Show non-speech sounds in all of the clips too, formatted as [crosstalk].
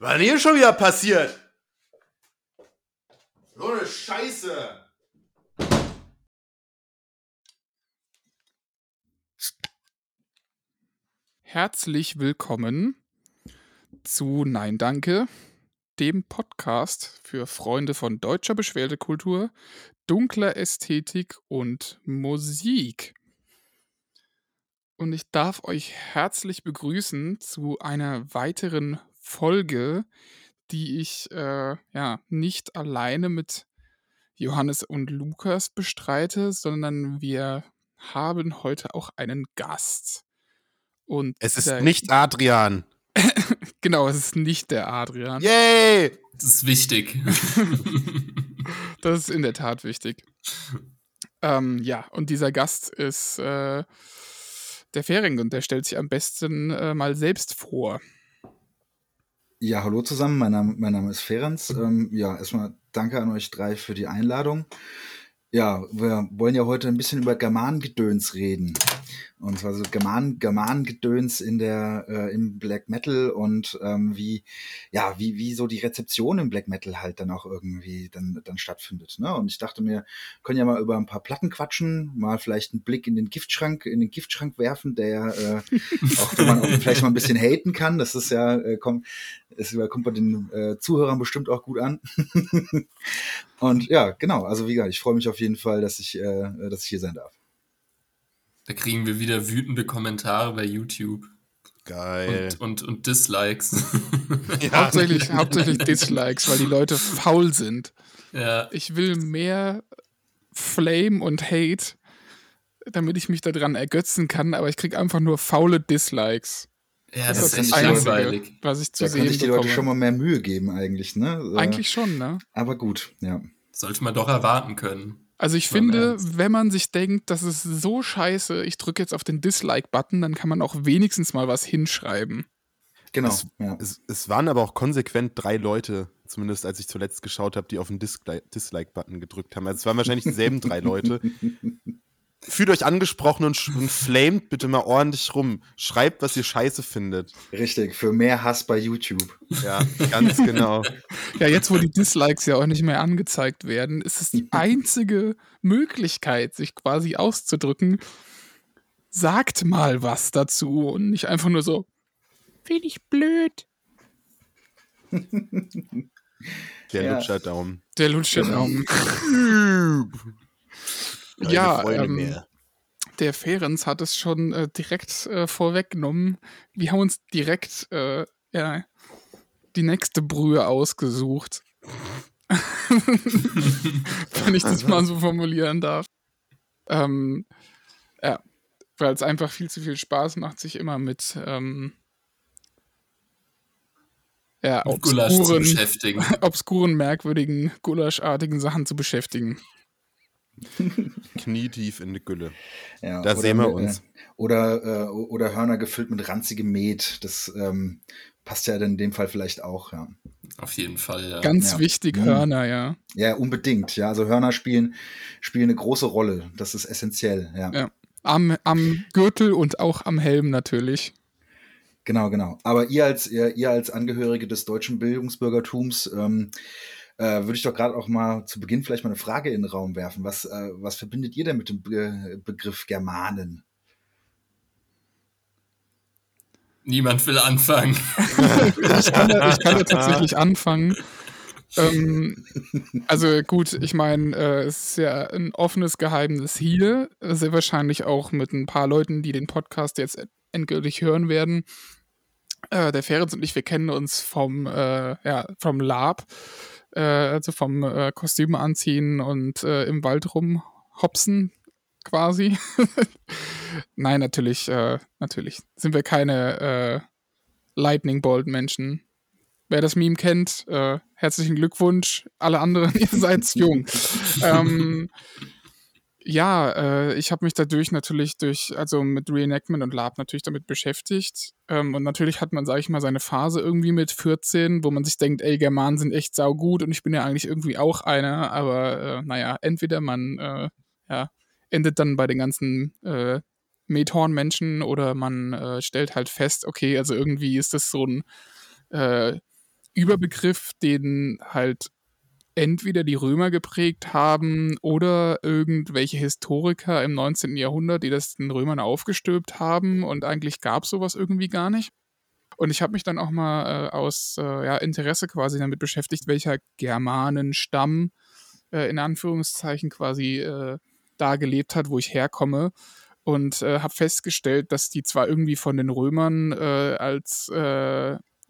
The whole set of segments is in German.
Was denn hier schon wieder passiert? So eine Scheiße. Herzlich willkommen zu Nein Danke, dem Podcast für Freunde von deutscher Beschwerdekultur, dunkler Ästhetik und Musik. Und ich darf euch herzlich begrüßen zu einer weiteren Folge, die ich äh, ja nicht alleine mit Johannes und Lukas bestreite, sondern wir haben heute auch einen Gast. Und Es ist nicht Adrian. [laughs] genau, es ist nicht der Adrian. Yay! Das ist wichtig. [laughs] Das ist in der Tat wichtig. Ähm, ja, und dieser Gast ist äh, der Fering und der stellt sich am besten äh, mal selbst vor. Ja, hallo zusammen, mein Name, mein Name ist Ferenc. Ähm, ja, erstmal danke an euch drei für die Einladung. Ja, wir wollen ja heute ein bisschen über Germanengedöns reden. Und zwar so German, Germanengedöns in der, äh, im Black Metal und ähm, wie, ja, wie, wie so die Rezeption im Black Metal halt dann auch irgendwie dann, dann stattfindet. Ne? Und ich dachte mir, können ja mal über ein paar Platten quatschen, mal vielleicht einen Blick in den Giftschrank, in den Giftschrank werfen, der äh, auch wenn man auch vielleicht mal ein bisschen haten kann, das ist ja, äh, kommt, es kommt bei den äh, Zuhörern bestimmt auch gut an. [laughs] und ja, genau, also wie gesagt, ich freue mich auf jeden Fall, dass ich, äh, dass ich hier sein darf. Da kriegen wir wieder wütende Kommentare bei YouTube Geil. und, und, und Dislikes. [laughs] Ja. Hauptsächlich, hauptsächlich Dislikes, weil die Leute faul sind. ja, Ich will mehr Flame und Hate, damit ich mich daran ergötzen kann, aber ich kriege einfach nur faule Dislikes, ja, Das das, ist ist echt das Einzige. langweilig. was ich zu Da sehen könnte ich die bekomme. Leute schon mal mehr Mühe geben eigentlich, ne? Eigentlich schon, ne? Aber gut, ja. Sollte man doch erwarten können. Also ich finde, wenn man sich denkt, das ist so scheiße, ich drücke jetzt auf den Dislike-Button, dann kann man auch wenigstens mal was hinschreiben. Genau. Das- ja. Es, es waren aber auch konsequent drei Leute, zumindest als ich zuletzt geschaut habe, die auf den Disli- Dislike-Button gedrückt haben. Also es waren wahrscheinlich dieselben drei Leute. [laughs] Fühlt euch angesprochen und, und flamet bitte mal ordentlich rum. Schreibt, was ihr scheiße findet. Richtig, für mehr Hass bei YouTube. Ja, ganz genau. Ja, jetzt wo die Dislikes ja auch nicht mehr angezeigt werden, ist es die [laughs] einzige Möglichkeit, sich quasi auszudrücken. Sagt mal was dazu und nicht einfach nur so, finde ich blöd. Der Ja. Lutscher-Daumen. Der lutscht den Genau. Daumen. Keine Ja, Freunde ähm, mehr. Der Ferenc hat es schon äh, direkt äh, vorweggenommen. Wir haben uns direkt äh, ja, die nächste Brühe ausgesucht. [laughs] Wenn ich das mal so [laughs] formulieren darf. Ähm, ja, weil es einfach viel zu viel Spaß macht, sich immer mit ähm, ja, obskuren, [laughs] obskuren, merkwürdigen, gulaschartigen Sachen zu beschäftigen. [laughs] Knietief in die Gülle. Ja, Da oder sehen wir uns. Äh, oder, äh, oder Hörner gefüllt mit ranzigem Met. Das ähm, passt ja dann in dem Fall vielleicht auch, ja. Auf jeden Fall, ja. Ganz Ja. wichtig, Mhm. Hörner, ja. Ja, unbedingt. Ja, also Hörner spielen, spielen eine große Rolle. Das ist essentiell, ja. Ja. Am, am Gürtel und auch am Helm natürlich. Genau, genau. Aber ihr als, ihr, ihr als Angehörige des deutschen Bildungsbürgertums, ähm, äh, würde ich doch gerade auch mal zu Beginn vielleicht mal eine Frage in den Raum werfen. Was, äh, was verbindet ihr denn mit dem Be Begriff Germanen? Niemand will anfangen. Ich kann ja, ich kann ja [laughs] tatsächlich anfangen. Ähm, also gut, ich meine, äh, es ist ja ein offenes Geheimnis hier. Sehr wahrscheinlich auch mit ein paar Leuten, die den Podcast jetzt endgültig hören werden. Äh, der Ferenc und ich, wir kennen uns vom, äh, ja, vom Lab, äh, also vom äh, Kostüm anziehen und äh, im Wald rumhopsen quasi. [laughs] Nein, natürlich, äh, natürlich sind wir keine äh, Lightning Bolt Menschen. Wer das Meme kennt, äh, herzlichen Glückwunsch. Alle anderen, [laughs] ihr seid jung. [laughs] ähm, ja, äh, ich habe mich dadurch natürlich durch, also mit Reenactment und Lab natürlich damit beschäftigt. Ähm, und natürlich hat man, sage ich mal, seine Phase irgendwie mit 14, wo man sich denkt, ey, Germanen sind echt saugut und ich bin ja eigentlich irgendwie auch einer. Aber äh, naja, entweder man äh, ja, endet dann bei den ganzen äh, Methorn-Menschen oder man äh, stellt halt fest, okay, also irgendwie ist das so ein äh, Überbegriff, den halt entweder die Römer geprägt haben oder irgendwelche Historiker im 19. Jahrhundert, die das den Römern aufgestülpt haben und eigentlich gab es sowas irgendwie gar nicht. Und ich habe mich dann auch mal äh, aus äh, ja, Interesse quasi damit beschäftigt, welcher Germanenstamm äh, in Anführungszeichen quasi äh, da gelebt hat, wo ich herkomme. Und äh, habe festgestellt, dass die zwar irgendwie von den Römern äh, als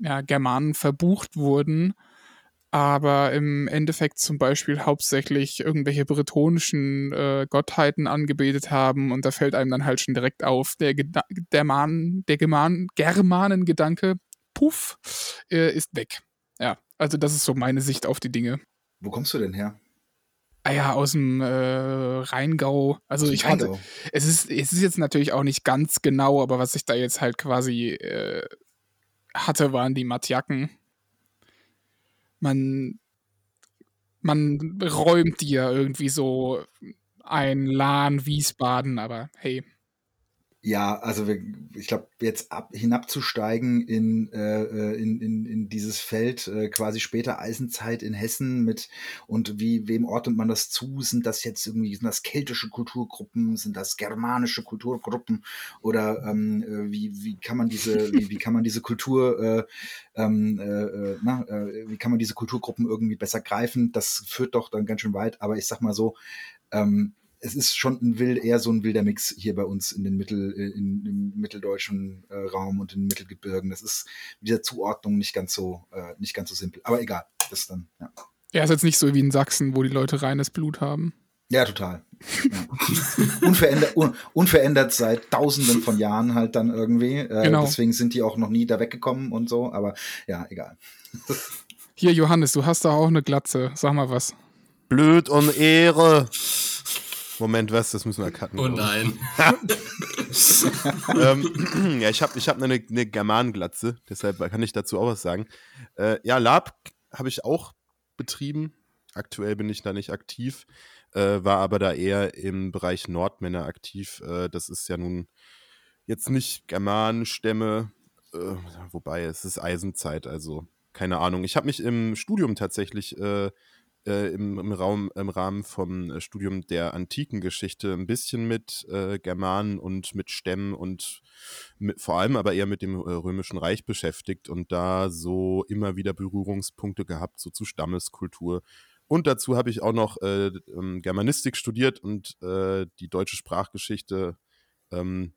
ja, Germanen verbucht wurden, aber im Endeffekt zum Beispiel hauptsächlich irgendwelche bretonischen äh, Gottheiten angebetet haben und da fällt einem dann halt schon direkt auf, der, Geda der, Man der German Germanengedanke, puff, äh, ist weg. Ja, also das ist so meine Sicht auf die Dinge. Wo kommst du denn her? Ah ja, aus dem äh, Rheingau. Also ich hatte, es ist, es ist jetzt natürlich auch nicht ganz genau, aber was ich da jetzt halt quasi äh, hatte, waren die Matjacken man, man räumt dir irgendwie so ein Lahn Wiesbaden, aber hey. Ja, also wir, ich glaube, jetzt ab, hinabzusteigen in, äh, äh, in, in, in dieses Feld, äh, quasi später Eisenzeit in Hessen mit und wie, wem ordnet man das zu? Sind das jetzt irgendwie, sind das keltische Kulturgruppen, sind das germanische Kulturgruppen oder ähm, äh, wie, wie kann man diese, wie, wie kann man diese Kultur, äh, ähm, äh, äh, na, äh, wie kann man diese Kulturgruppen irgendwie besser greifen? Das führt doch dann ganz schön weit, aber ich sag mal so, ähm, es ist schon ein wild, eher so ein wilder Mix hier bei uns in den Mittel, äh, in, im mitteldeutschen äh, Raum und in den Mittelgebirgen. Das ist mit der Zuordnung nicht ganz so, äh, nicht ganz so simpel. Aber egal, das dann, ja. Ja, ist jetzt nicht so wie in Sachsen, wo die Leute reines Blut haben. Ja, total. Ja. unverändert, un, unverändert seit tausenden von Jahren halt dann irgendwie. Äh, genau. Deswegen sind die auch noch nie da weggekommen und so, aber ja, egal. Hier, Johannes, du hast da auch eine Glatze. Sag mal was. Blöd und Ehre. Moment, was? Das müssen wir cutten. Oh nein. [laughs] ähm, [clears throat] ja, ich habe ich hab eine, eine Germanenglatze, deshalb kann ich dazu auch was sagen. Äh, ja, Lab habe ich auch betrieben. Aktuell bin ich da nicht aktiv, äh, war aber da eher im Bereich Nordmänner aktiv. Äh, das ist ja nun jetzt nicht Germanenstämme, äh, wobei es ist Eisenzeit, also keine Ahnung. Ich habe mich im Studium tatsächlich äh, im, im, Raum, im Rahmen vom äh, Studium der antiken Geschichte ein bisschen mit äh, Germanen und mit Stämmen und mit, vor allem aber eher mit dem äh, Römischen Reich beschäftigt und da so immer wieder Berührungspunkte gehabt, so zu Stammeskultur. Und dazu habe ich auch noch äh, ähm, Germanistik studiert und äh, die deutsche Sprachgeschichte ähm,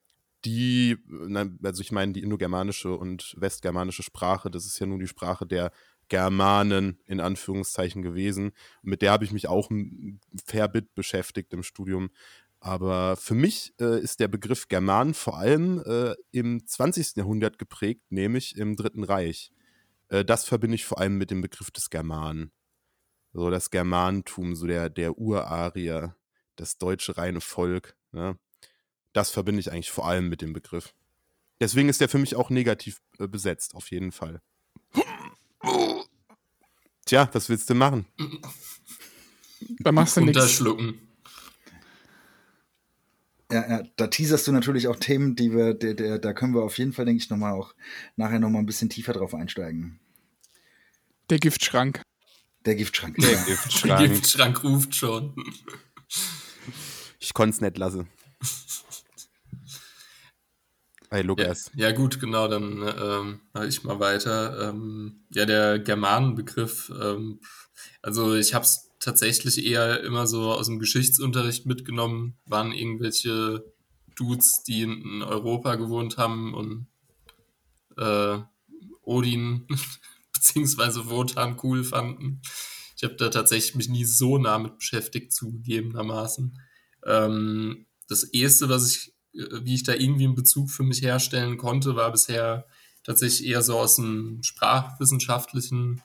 die, also ich meine die indogermanische und westgermanische Sprache, das ist ja nun die Sprache der Germanen in Anführungszeichen gewesen. Mit der habe ich mich auch ein fair bit beschäftigt im Studium. Aber für mich äh, ist der Begriff German vor allem äh, im 20. Jahrhundert geprägt, nämlich im Dritten Reich. Äh, das verbinde ich vor allem mit dem Begriff des Germanen. So das Germanentum, so der, der Urarier, das deutsche reine Volk. Ne? Das verbinde ich eigentlich vor allem mit dem Begriff. Deswegen ist der für mich auch negativ äh, besetzt, auf jeden Fall. Tja, was willst du machen? Da machst du nichts. Unterschlucken. Ja, ja, da teaserst du natürlich auch Themen, die wir, der, der, da können wir auf jeden Fall, denke ich, nochmal auch nachher nochmal ein bisschen tiefer drauf einsteigen. Der Giftschrank. Der Giftschrank. Der ja. Giftschrank. Der Giftschrank ruft schon. Ich konnte es nicht lassen. Hey, Lukas. Ja, ja, gut, genau, dann ähm, mache ich mal weiter. Ähm, ja, der Germanenbegriff, ähm, also ich habe es tatsächlich eher immer so aus dem Geschichtsunterricht mitgenommen, waren irgendwelche Dudes, die in Europa gewohnt haben und äh, Odin [laughs] beziehungsweise Wotan cool fanden. Ich habe da tatsächlich mich nie so nah mit beschäftigt, zugegebenermaßen. Ähm, das erste, was ich wie ich da irgendwie einen Bezug für mich herstellen konnte, war bisher tatsächlich eher so aus dem sprachwissenschaftlichen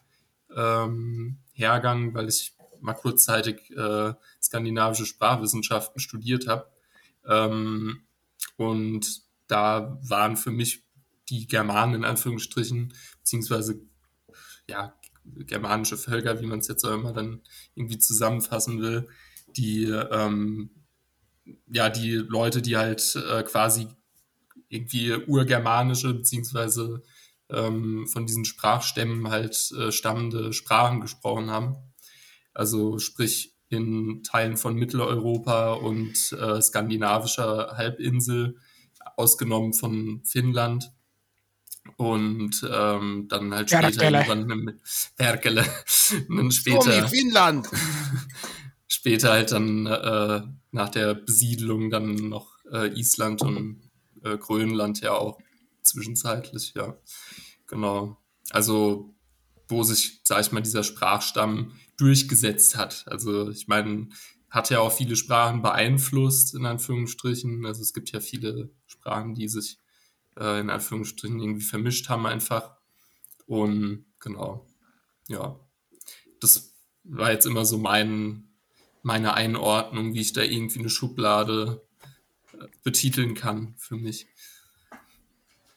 ähm, Hergang, weil ich mal kurzzeitig äh, skandinavische Sprachwissenschaften studiert habe. Ähm, und da waren für mich die Germanen in Anführungsstrichen, beziehungsweise ja, germanische Völker, wie man es jetzt auch immer dann irgendwie zusammenfassen will, die ähm, ja, die Leute, die halt äh, quasi irgendwie urgermanische beziehungsweise ähm, von diesen Sprachstämmen halt äh, stammende Sprachen gesprochen haben. Also sprich in Teilen von Mitteleuropa und äh, skandinavischer Halbinsel, ausgenommen von Finnland. Und ähm, dann halt später Perkele. irgendwann mit Perkele. dann [laughs] später, Finnland! [laughs] später halt dann äh, nach der Besiedlung dann noch äh, Island und äh, Grönland ja auch zwischenzeitlich, ja. Genau. Also, wo sich, sag ich mal, dieser Sprachstamm durchgesetzt hat. Also, ich meine, hat ja auch viele Sprachen beeinflusst, in Anführungsstrichen. Also, es gibt ja viele Sprachen, die sich äh, in Anführungsstrichen irgendwie vermischt haben einfach. Und genau, ja. Das war jetzt immer so mein, meine Einordnung, wie ich da irgendwie eine Schublade äh, betiteln kann für mich.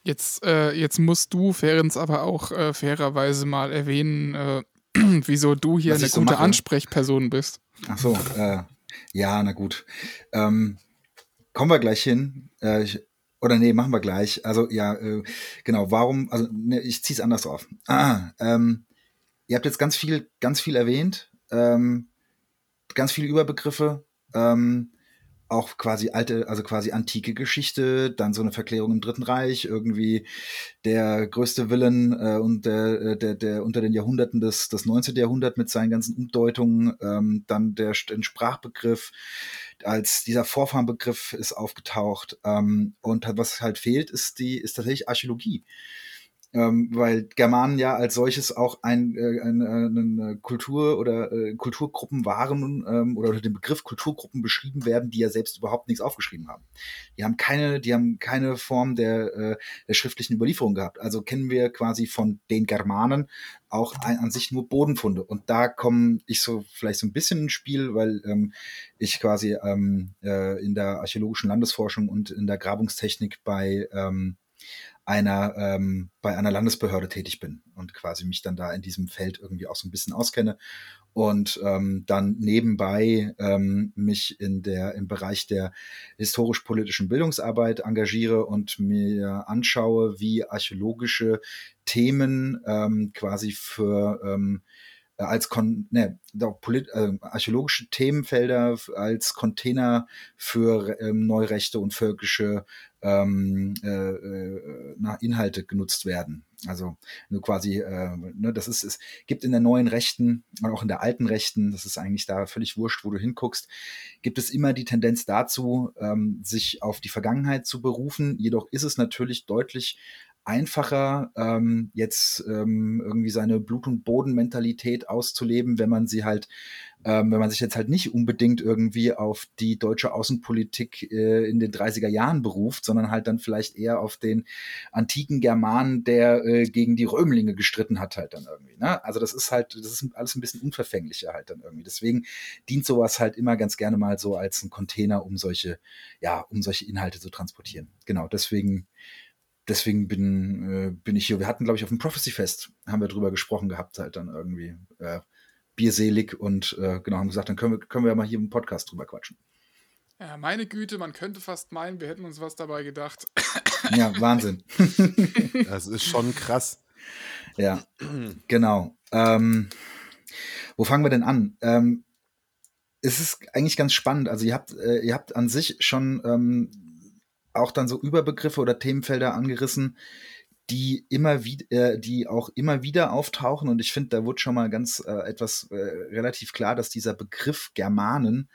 Jetzt, äh, jetzt musst du, Ferenc, aber auch äh, fairerweise mal erwähnen, äh, [clears throat] wieso du hier Was eine so gute mache? Ansprechperson bist. Ach so, äh, ja, na gut. Ähm, kommen wir gleich hin. Äh, ich, oder nee, machen wir gleich. Also ja, äh, genau. Warum? Also ne, ich ziehe es anders auf. Ah, ähm, ihr habt jetzt ganz viel, ganz viel erwähnt, ähm, ganz viele Überbegriffe. Ähm, auch quasi alte, also quasi antike Geschichte, dann so eine Verklärung im Dritten Reich, irgendwie der größte Villain äh, und der, äh, der, der unter den Jahrhunderten des, des 19. Jahrhundert mit seinen ganzen Umdeutungen, ähm, dann der ein Sprachbegriff, als dieser Vorfahrenbegriff ist aufgetaucht. Ähm, und was halt fehlt, ist die, ist tatsächlich Archäologie. Ähm, weil Germanen ja als solches auch ein, äh, ein, äh, eine Kultur oder äh, Kulturgruppen waren ähm, oder unter dem Begriff Kulturgruppen beschrieben werden, die ja selbst überhaupt nichts aufgeschrieben haben. Die haben keine, die haben keine Form der, äh, der schriftlichen Überlieferung gehabt. Also kennen wir quasi von den Germanen auch ein, an sich nur Bodenfunde. Und da komme ich so vielleicht so ein bisschen ins Spiel, weil ähm, ich quasi ähm, äh, in der archäologischen Landesforschung und in der Grabungstechnik bei ähm, einer ähm, bei einer Landesbehörde tätig bin und quasi mich dann da in diesem Feld irgendwie auch so ein bisschen auskenne und ähm, dann nebenbei ähm, mich in der im Bereich der historisch-politischen Bildungsarbeit engagiere und mir anschaue, wie archäologische Themen ähm, quasi für ähm, äh, als Kon ne, doch, polit äh, archäologische Themenfelder als Container für ähm, Neurechte und völkische ähm, äh, äh, na, Inhalte genutzt werden. Also nur quasi, äh, ne, das ist, es gibt in der neuen Rechten und auch in der alten Rechten, das ist eigentlich da völlig wurscht, wo du hinguckst, gibt es immer die Tendenz dazu, ähm, sich auf die Vergangenheit zu berufen. Jedoch ist es natürlich deutlich einfacher, ähm, jetzt ähm, irgendwie seine Blut- und Bodenmentalität auszuleben, wenn man sie halt, ähm, wenn man sich jetzt halt nicht unbedingt irgendwie auf die deutsche Außenpolitik äh, in den 30er Jahren beruft, sondern halt dann vielleicht eher auf den antiken Germanen, der äh, gegen die Römlinge gestritten hat, halt dann irgendwie. Ne? Also das ist halt, das ist alles ein bisschen unverfänglicher halt dann irgendwie. Deswegen dient sowas halt immer ganz gerne mal so als ein Container, um solche, ja, um solche Inhalte zu transportieren. Genau, deswegen deswegen bin, äh, bin ich hier. Wir hatten, glaube ich, auf dem Prophecy Fest haben wir drüber gesprochen gehabt, halt dann irgendwie äh, bierselig und äh, genau, haben gesagt, dann können wir, können wir mal hier im Podcast drüber quatschen. Ja, meine Güte, man könnte fast meinen, wir hätten uns was dabei gedacht. Ja, Wahnsinn. [laughs] Das ist schon krass. ja, genau. Ähm, wo fangen wir denn an? Ähm, es ist eigentlich ganz spannend. Also ihr habt, äh, ihr habt an sich schon ähm, auch dann so Überbegriffe oder Themenfelder angerissen, die immer wieder, äh, die auch immer wieder auftauchen. Und ich finde, da wurde schon mal ganz äh, etwas äh, relativ klar, dass dieser Begriff Germanen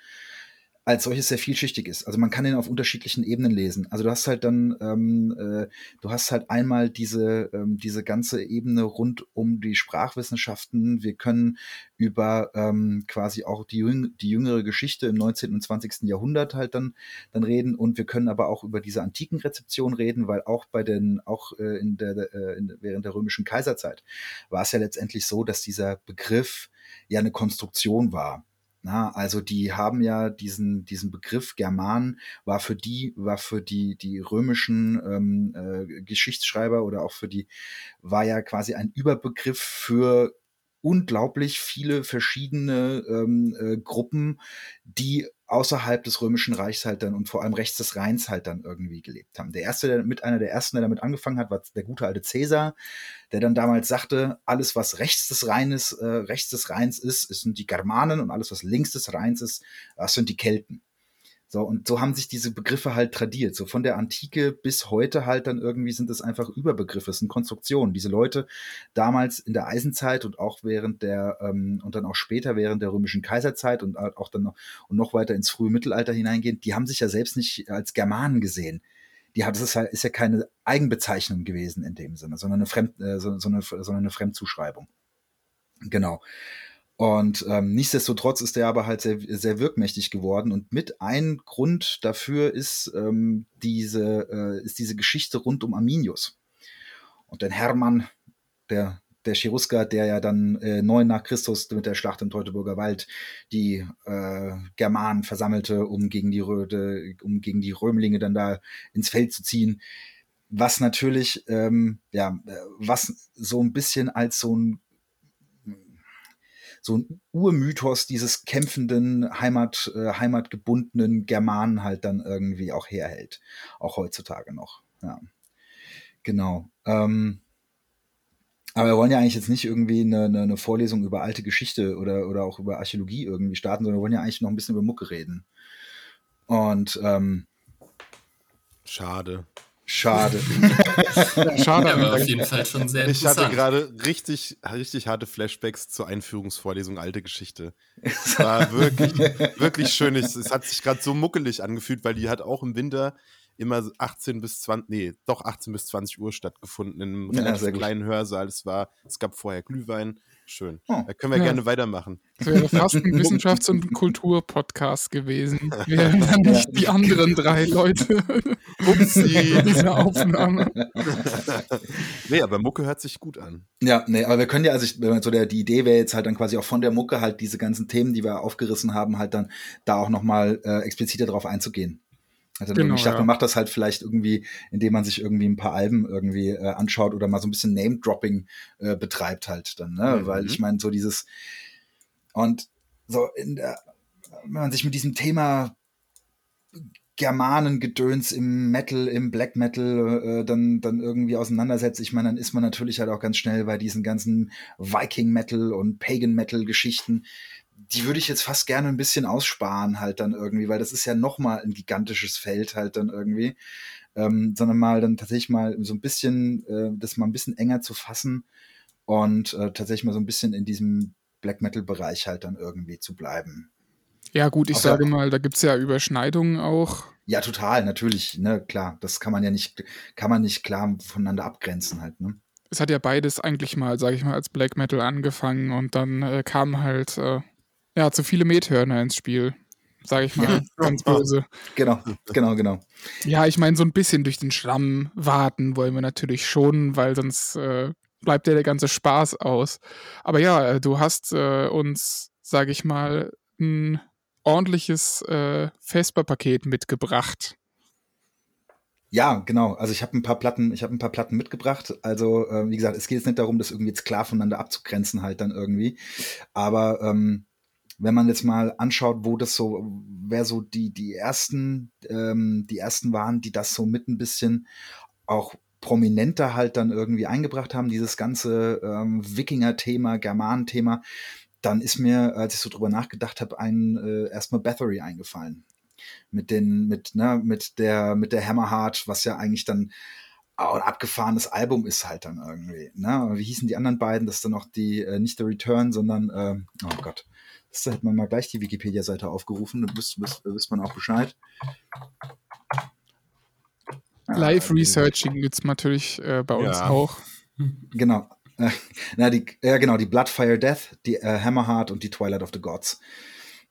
als solches sehr vielschichtig ist. Also man kann ihn auf unterschiedlichen Ebenen lesen. Also du hast halt dann, ähm, äh, du hast halt einmal diese, ähm, diese ganze Ebene rund um die Sprachwissenschaften. Wir können über ähm, quasi auch die, jüng die jüngere Geschichte im 19. und 20. Jahrhundert halt dann, dann reden und wir können aber auch über diese antiken Rezeption reden, weil auch bei den, auch äh, in der, äh, in, während der römischen Kaiserzeit war es ja letztendlich so, dass dieser Begriff ja eine Konstruktion war. Na, also die haben ja diesen, diesen Begriff German war für die, war für die, die römischen ähm, äh, Geschichtsschreiber oder auch für die, war ja quasi ein Überbegriff für unglaublich viele verschiedene ähm, äh, Gruppen, die außerhalb des Römischen Reichs halt dann und vor allem rechts des Rheins halt dann irgendwie gelebt haben. Der erste, der mit einer der ersten, der damit angefangen hat, war der gute alte Cäsar, der dann damals sagte, alles was rechts des Rheines, äh, rechts des Rheins ist, sind die Germanen und alles was links des Rheins ist, das sind die Kelten. So, und so haben sich diese Begriffe halt tradiert. So von der Antike bis heute halt dann irgendwie sind es einfach Überbegriffe, es sind Konstruktionen. Diese Leute damals in der Eisenzeit und auch während der, ähm, und dann auch später während der römischen Kaiserzeit und auch dann noch, und noch weiter ins frühe Mittelalter hineingehend, die haben sich ja selbst nicht als Germanen gesehen. Die hat, das ist, halt, ist ja keine Eigenbezeichnung gewesen in dem Sinne, sondern eine, Fremd, äh, so, so eine, sondern eine Fremdzuschreibung. Genau. Und ähm, nichtsdestotrotz ist er aber halt sehr, sehr wirkmächtig geworden. Und mit ein Grund dafür ist, ähm, diese, äh, ist diese Geschichte rund um Arminius. Und den Hermann, der, der Cherusker, der ja dann äh, neun nach Christus mit der Schlacht im Teutoburger Wald die äh, Germanen versammelte, um gegen die, Röde, um gegen die Römlinge dann da ins Feld zu ziehen. Was natürlich, ähm, ja, äh, was so ein bisschen als so ein so ein Urmythos dieses kämpfenden, Heimat, äh, heimatgebundenen Germanen halt dann irgendwie auch herhält. Auch heutzutage noch. Ja. Genau. Ähm, aber wir wollen ja eigentlich jetzt nicht irgendwie eine, eine, eine, Vorlesung über alte Geschichte oder, oder auch über Archäologie irgendwie starten, sondern wir wollen ja eigentlich noch ein bisschen über Mucke reden. Und ähm, schade. Schade. [laughs] [laughs] Schade, aber auf jeden Fall schon sehr Ich hatte gerade richtig, richtig harte Flashbacks zur Einführungsvorlesung Alte Geschichte. Es war wirklich, [laughs] wirklich schön. Es hat sich gerade so muckelig angefühlt, weil die hat auch im Winter immer 18 bis 20, nee, doch 18 bis 20 Uhr stattgefunden in einem relativ ja, kleinen Hörsaal. Es war, es gab vorher Glühwein, Schön. Oh, da können wir ja. gerne weitermachen. Das wäre fast ein [laughs] Wissenschafts- und Kulturpodcast gewesen. Wären dann nicht die anderen drei Leute. Upsi. [laughs] Diese Aufnahme. nee, aber Mucke hört sich gut an. Ja, nee, aber wir können ja, also ich, so der, die Idee wäre jetzt halt dann quasi auch von der Mucke halt diese ganzen Themen, die wir aufgerissen haben, halt dann da auch nochmal äh, expliziter drauf einzugehen. Also genau, ich dachte, ja. man macht das halt vielleicht irgendwie, indem man sich irgendwie ein paar Alben irgendwie äh, anschaut oder mal so ein bisschen Name-Dropping äh, betreibt halt dann, ne? Mhm. Weil ich meine, so dieses und so in der, wenn man sich mit diesem Thema Germanengedöns im Metal, im Black Metal äh, dann, dann irgendwie auseinandersetzt, ich meine, dann ist man natürlich halt auch ganz schnell bei diesen ganzen Viking Metal und Pagan Metal Geschichten, die würde ich jetzt fast gerne ein bisschen aussparen halt dann irgendwie, weil das ist ja noch mal ein gigantisches Feld halt dann irgendwie, ähm, sondern mal dann tatsächlich mal so ein bisschen, äh, das mal ein bisschen enger zu fassen und äh, tatsächlich mal so ein bisschen in diesem Black Metal Bereich halt dann irgendwie zu bleiben. Ja gut, ich Auch sage mal, da gibt es ja Überschneidungen auch. Ja, total, natürlich, ne, klar. Das kann man ja nicht, kann man nicht klar voneinander abgrenzen halt, ne? Es hat ja beides eigentlich mal, sage ich mal, als Black Metal angefangen und dann äh, kam halt äh, ja, zu viele Methörner ins Spiel, sage ich mal, [laughs] ganz böse. Genau, genau, genau. Ja, ich meine, so ein bisschen durch den Schlamm warten wollen wir natürlich schon, weil sonst äh, bleibt ja der ganze Spaß aus. Aber ja, äh, du hast äh, uns, sage ich mal, ein ordentliches äh, Vesper-Paket mitgebracht. Ja, genau. Also ich habe ein paar Platten, ich habe ein paar Platten mitgebracht. Also äh, wie gesagt, es geht jetzt nicht darum, das irgendwie jetzt klar voneinander abzugrenzen halt dann irgendwie. Aber ähm, wenn man jetzt mal anschaut, wo das so, wer so die, die ersten, ähm, die ersten waren, die das so mit ein bisschen auch prominenter halt dann irgendwie eingebracht haben, dieses ganze ähm, Wikinger-Thema, Germanen-Thema, dann ist mir, als ich so drüber nachgedacht habe, ein äh, erstmal Bathory eingefallen. Mit den, mit, ne, mit der, mit der Hammerheart, was ja eigentlich dann ein abgefahrenes Album ist halt dann irgendwie. Ne? Wie hießen die anderen beiden? Das ist dann noch die, äh, nicht The Return, sondern, äh, oh Gott, da hätte man mal gleich die Wikipedia-Seite aufgerufen, dann wüsste, wüsste man auch Bescheid. Live-Researching gibt es natürlich äh, bei uns ja. auch. [laughs] Genau. Äh, na, die, ja, genau, die Bloodfire Death, die äh, Hammerheart und die Twilight of the Gods.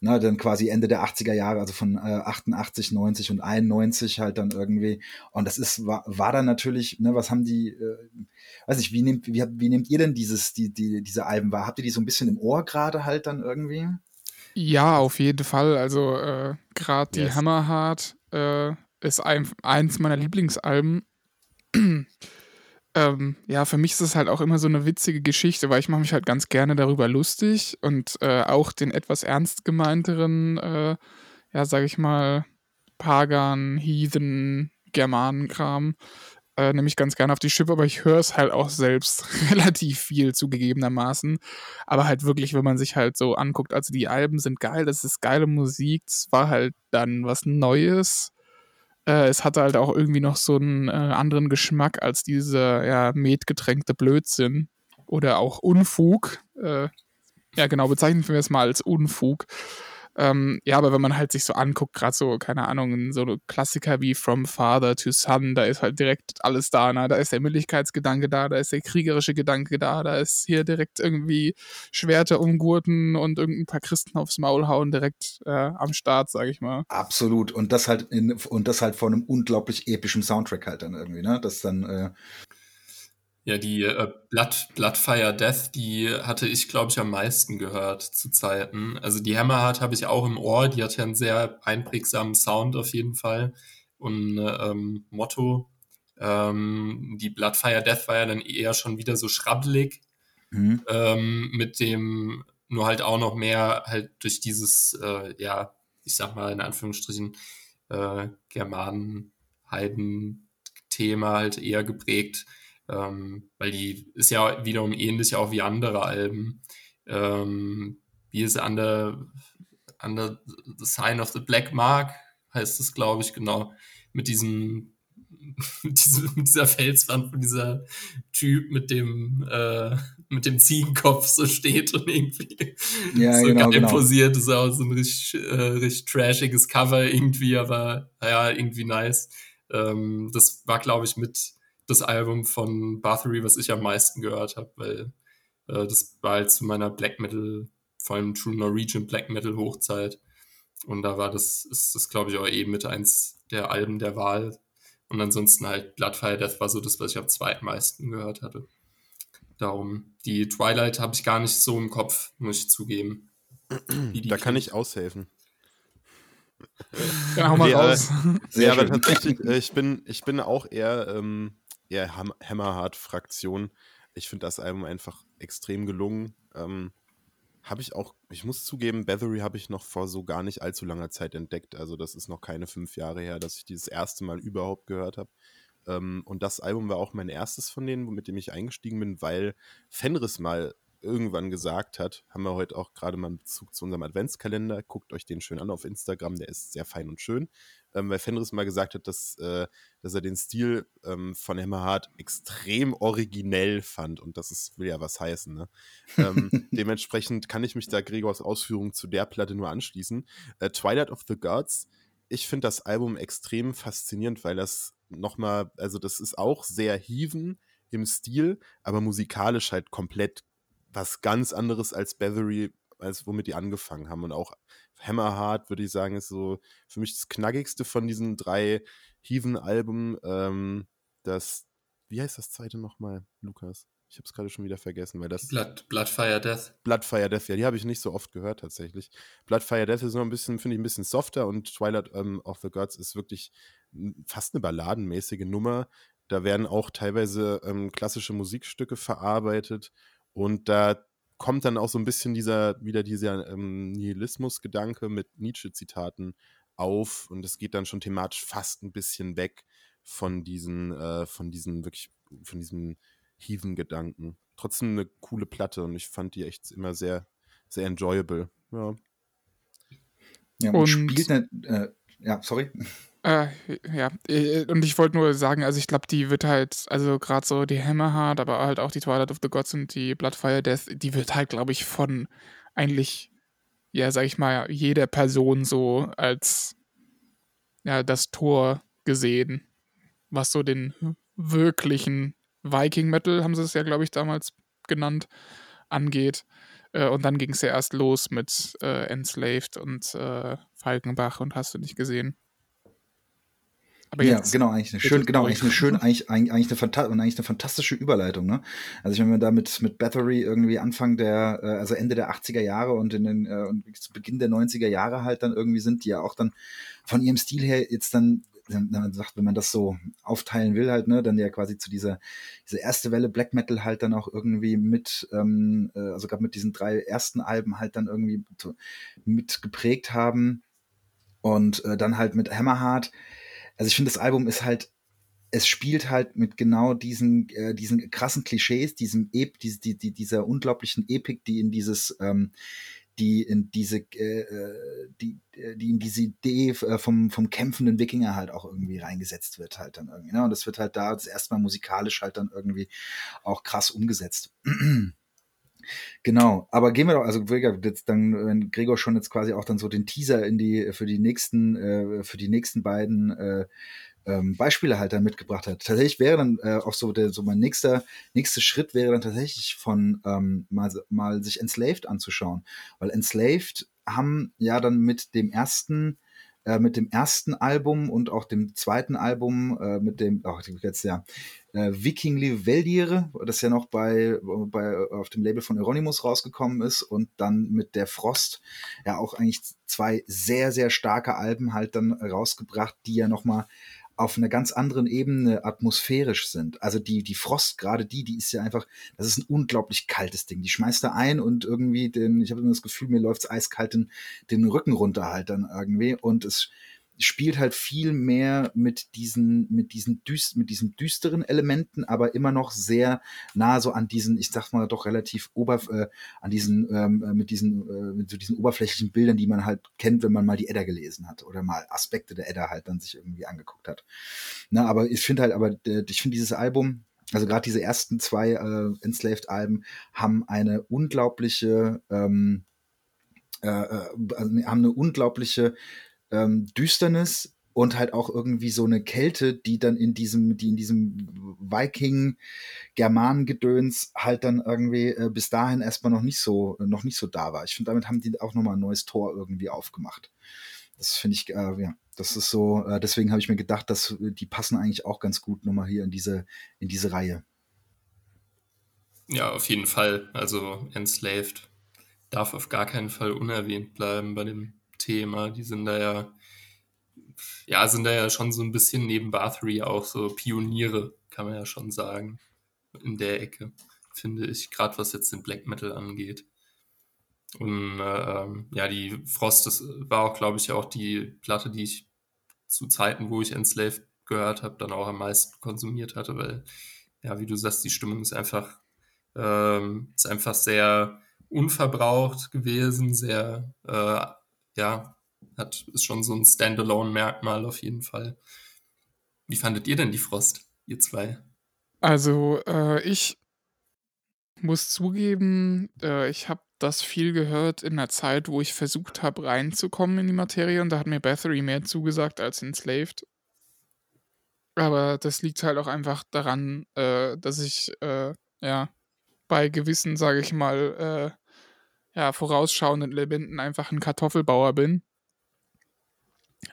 Na, dann quasi Ende der 80er Jahre, also von äh, 88, 90 und 91 halt dann irgendwie. Und das ist, war, war dann natürlich, ne, was haben die, äh, weiß ich, wie nehmt, wie, wie nehmt ihr denn dieses, die, die, diese Alben wahr? Habt ihr die so ein bisschen im Ohr gerade halt dann irgendwie? Ja, auf jeden Fall. Also äh, gerade die yes. Hammerheart äh, ist ein, eins meiner Lieblingsalben. Ähm, ja, für mich ist es halt auch immer so eine witzige Geschichte, weil ich mache mich halt ganz gerne darüber lustig und äh, auch den etwas ernst gemeinteren, äh, ja, sag ich mal, Pagan, Heathen, Germanenkram äh, nehme ich ganz gerne auf die Schippe, aber ich höre es halt auch selbst [laughs] relativ viel zugegebenermaßen. Aber halt wirklich, wenn man sich halt so anguckt, also die Alben sind geil, das ist geile Musik, es war halt dann was Neues. Äh, es hatte halt auch irgendwie noch so einen äh, anderen Geschmack als dieser ja, metgetränkte Blödsinn oder auch Unfug. Äh, ja, genau, bezeichnen wir es mal als Unfug. Ähm, ja, aber wenn man halt sich so anguckt, gerade so, keine Ahnung, so Klassiker wie From Father to Son, da ist halt direkt alles da. Ne? Da ist der Männlichkeitsgedanke da, da ist der kriegerische Gedanke da, da ist hier direkt irgendwie Schwerter umgurten und irgendein paar Christen aufs Maul hauen direkt äh, am Start, sag ich mal. Absolut. Und das halt in, und das halt von einem unglaublich epischen Soundtrack halt dann irgendwie, ne? Das dann, äh, ja, die äh, Blood, Bloodfire Death, die hatte ich, glaube ich, am meisten gehört zu Zeiten. Also die Hammerheart habe ich auch im Ohr, die hat ja einen sehr einprägsamen Sound auf jeden Fall und ähm, Motto. Ähm, die Bloodfire Death war ja dann eher schon wieder so schrabbelig mhm. ähm, mit dem, nur halt auch noch mehr halt durch dieses, äh, ja, ich sag mal in Anführungsstrichen, äh, Germanen-Heiden-Thema halt eher geprägt ähm, weil die ist ja wiederum ähnlich auch wie andere Alben. Ähm, wie ist Under, Under the Sign of the Black Mark, heißt es, glaube ich, genau. Mit diesem, [laughs] mit, diesem, mit dieser Felswand, wo dieser Typ mit dem, äh, mit dem Ziegenkopf so steht und irgendwie [laughs] ja, so genau, geil genau. posiert. Das ist auch so ein richtig, äh, richtig trashiges Cover irgendwie, aber naja, irgendwie nice. Ähm, das war, glaube ich, mit das Album von Bathory, was ich am meisten gehört habe, weil äh, das war halt zu meiner Black Metal, vor allem True Norwegian Black Metal Hochzeit. Und da war das, ist das, glaube ich, auch eben mit eins der Alben der Wahl. Und ansonsten halt Bloodfire Death war so das, was ich am zweitmeisten gehört hatte. Darum, die Twilight habe ich gar nicht so im Kopf, muss ich zugeben. Da kann ich aushelfen. Ja, hau mal Nee, raus. Sehr ja, aber tatsächlich, äh, ich bin, ich bin auch eher, ähm, eher Ham Hammerhard-Fraktion. Ich finde das Album einfach extrem gelungen. Ähm, habe ich auch, ich muss zugeben, Bathory habe ich noch vor so gar nicht allzu langer Zeit entdeckt. Also das ist noch keine fünf Jahre her, dass ich dieses erste Mal überhaupt gehört habe. Ähm, und das Album war auch mein erstes von denen, mit dem ich eingestiegen bin, weil Fenris mal irgendwann gesagt hat, haben wir heute auch gerade mal einen Bezug zu unserem Adventskalender, guckt euch den schön an auf Instagram, der ist sehr fein und schön, ähm, weil Fenris mal gesagt hat, dass, äh, dass er den Stil ähm, von Hammerhard extrem originell fand und das ist, will ja was heißen. Ne? ähm, [laughs] dementsprechend kann ich mich da Gregors Ausführungen zu der Platte nur anschließen. Äh, Twilight of the Gods, ich finde das Album extrem faszinierend, weil das nochmal, also das ist auch sehr Heaven im Stil, aber musikalisch halt komplett was ganz anderes als Bathory, als womit die angefangen haben. Und auch Hammerheart, würde ich sagen, ist so für mich das knackigste von diesen drei Heaven-Alben. Ähm, das, wie heißt das zweite nochmal, Lukas? Ich habe es gerade schon wieder vergessen, weil das Blood, Bloodfire Death. Bloodfire Death, ja, die habe ich nicht so oft gehört tatsächlich. Bloodfire Death ist noch ein bisschen, finde ich, ein bisschen softer und Twilight ähm, of the Gods ist wirklich fast eine balladenmäßige Nummer. Da werden auch teilweise ähm, klassische Musikstücke verarbeitet und da kommt dann auch so ein bisschen dieser, wieder dieser ähm, Nihilismus-Gedanke mit Nietzsche-Zitaten auf und es geht dann schon thematisch fast ein bisschen weg von diesen, äh, von diesen wirklich, von diesem Heathen-Gedanken. Trotzdem eine coole Platte und ich fand die echt immer sehr, sehr enjoyable. Ja. Ja, und, Und- spielt eine, äh, ja, sorry. [laughs] Äh, ja, äh, und ich wollte nur sagen, also ich glaube, die wird halt, also gerade so die Hammerheart, aber halt auch die Twilight of the Gods und die Bloodfire Death, die wird halt, glaube ich, von eigentlich, ja, sag ich mal, jeder Person so als, ja, das Tor gesehen, was so den wirklichen Viking Metal, haben sie es ja, glaube ich, damals genannt, angeht. Äh, und dann ging es ja erst los mit äh, Enslaved und äh, Falkenbach und hast du nicht gesehen. Aber Ja, genau, eigentlich eine schön, genau, eigentlich eine schön, eigentlich, eigentlich, eine, fanta eigentlich eine fantastische Überleitung, ne? Also wenn wir da mit, mit Bathory irgendwie Anfang der, äh, also Ende der 80er Jahre und in den, äh, und zu Beginn der 90er Jahre halt dann irgendwie sind, die ja auch dann von ihrem Stil her jetzt dann wenn man sagt, wenn man das so aufteilen will, halt, ne, dann ja quasi zu dieser, diese erste Welle Black Metal halt dann auch irgendwie mit, ähm, äh, also gerade mit diesen drei ersten Alben halt dann irgendwie mit geprägt haben. Und äh, dann halt mit Hammerheart. Also ich finde, das Album ist halt es spielt halt mit genau diesen, äh, diesen krassen Klischees, diesem Ep, die, die, die, dieser unglaublichen Epik, die in dieses, ähm, die in diese, äh, äh die, äh, die in diese Idee äh, vom, vom kämpfenden Wikinger halt auch irgendwie reingesetzt wird halt dann irgendwie. Ne? Und das wird halt da das erstmal musikalisch halt dann irgendwie auch krass umgesetzt. Genau, aber gehen wir doch, also jetzt dann, wenn Gregor schon jetzt quasi auch dann so den Teaser in die für die nächsten, äh, für die nächsten beiden äh, ähm, Beispiele halt dann mitgebracht hat. Tatsächlich wäre dann äh, auch so der so mein nächster nächster Schritt wäre dann tatsächlich von ähm, mal mal sich Enslaved anzuschauen, weil Enslaved haben ja dann mit dem ersten äh, mit dem ersten Album und auch dem zweiten Album äh, mit dem ach jetzt ja äh, Vikingli Veldire, das ja noch bei, bei auf dem Label von Euronymous rausgekommen ist und dann mit der Frost ja auch eigentlich zwei sehr sehr starke Alben halt dann rausgebracht, die ja noch mal auf einer ganz anderen Ebene atmosphärisch sind. Also die, die Frost, gerade die, die ist ja einfach, das ist ein unglaublich kaltes Ding. Die schmeißt da ein und irgendwie den, ich habe immer das Gefühl, mir läuft's eiskalt den, den Rücken runter halt dann irgendwie und es spielt halt viel mehr mit diesen, mit diesen, düst, mit diesen düsteren Elementen, aber immer noch sehr nah so an diesen, ich sag mal doch relativ ober, äh, an diesen, ähm, äh, mit diesen, äh, mit so diesen oberflächlichen Bildern, die man halt kennt, wenn man mal die Edda gelesen hat oder mal Aspekte der Edda halt dann sich irgendwie angeguckt hat. Na, aber ich finde halt, aber äh, ich finde dieses Album, also gerade diese ersten zwei äh, Enslaved-Alben haben eine unglaubliche, ähm, äh, äh also haben eine unglaubliche ähm, Düsternis und halt auch irgendwie so eine Kälte, die dann in diesem, die in diesem Viking-Germanen-Gedöns halt dann irgendwie äh, bis dahin erstmal noch nicht so, äh, noch nicht so da war. Ich finde, damit haben die auch nochmal ein neues Tor irgendwie aufgemacht. Das finde ich, äh, ja, das ist so, äh, deswegen habe ich mir gedacht, dass äh, die passen eigentlich auch ganz gut nochmal hier in diese, in diese Reihe. Ja, auf jeden Fall. Also Enslaved darf auf gar keinen Fall unerwähnt bleiben bei dem Thema. Die sind da ja, ja, sind da ja schon so ein bisschen neben Bathory auch so Pioniere, kann man ja schon sagen, in der Ecke, finde ich, gerade was jetzt den Black Metal angeht. Und äh, ja, die Frost, das war auch, glaube ich, auch die Platte, die ich zu Zeiten, wo ich Enslaved gehört habe, dann auch am meisten konsumiert hatte, weil, ja, wie du sagst, die Stimmung ist einfach, ähm, ist einfach sehr unverbraucht gewesen, sehr äh, ja, hat, ist schon so ein Standalone-Merkmal auf jeden Fall. Wie fandet ihr denn die Frost, ihr zwei? Also, äh, ich muss zugeben, äh, ich habe das viel gehört in der Zeit, wo ich versucht habe, reinzukommen in die Materie und da hat mir Bathory mehr zugesagt als Enslaved. Aber das liegt halt auch einfach daran, äh, dass ich, äh, ja, bei gewissen, sage ich mal, äh, ja, vorausschauenden Elementen einfach ein Kartoffelbauer bin.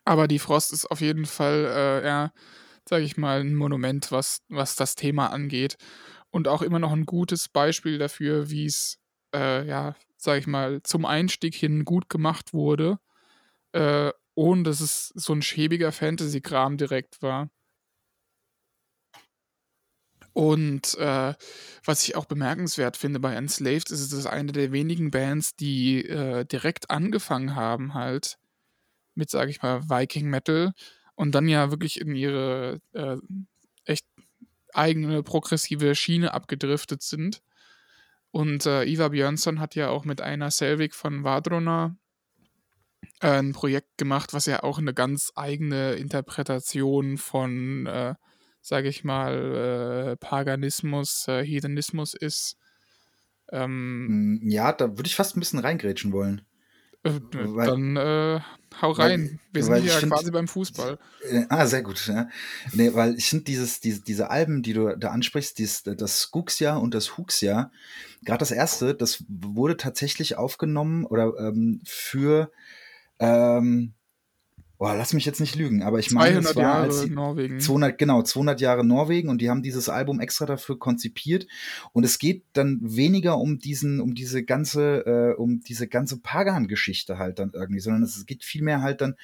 Aber die Frost ist auf jeden Fall, äh, ja, sage ich mal, ein Monument, was, was das Thema angeht. Und auch immer noch ein gutes Beispiel dafür, wie es, äh, ja, sage ich mal, zum Einstieg hin gut gemacht wurde, äh, ohne dass es so ein schäbiger Fantasy-Kram direkt war. Und äh, was ich auch bemerkenswert finde bei Enslaved, ist es ist eine der wenigen Bands, die äh, direkt angefangen haben, halt mit, sage ich mal, Viking Metal und dann ja wirklich in ihre äh, echt eigene progressive Schiene abgedriftet sind. Und äh, Iva Björnsson hat ja auch mit einer Selvig von Vadrona äh, ein Projekt gemacht, was ja auch eine ganz eigene Interpretation von äh, sage ich mal, äh, Paganismus, äh, Hedonismus ist. Ähm, hm, ja, da würde ich fast ein bisschen reingrätschen wollen. Äh, weil, dann äh, hau rein. Weil, Wir sind ja find, quasi beim Fußball. Äh, ah, sehr gut. Ja. Nee, weil ich finde dieses, diese, diese Alben, die du da ansprichst, dieses, das Skooksjahr und das Huxjahr, gerade das erste, das wurde tatsächlich aufgenommen oder ähm, für ähm, Boah, lass mich jetzt nicht lügen, aber ich meine, es war Jahre als Norwegen. 200, genau, 200 Jahre Norwegen und die haben dieses Album extra dafür konzipiert und es geht dann weniger um diesen, um diese ganze, äh, um diese ganze Pagan-Geschichte halt dann irgendwie, sondern es geht vielmehr halt dann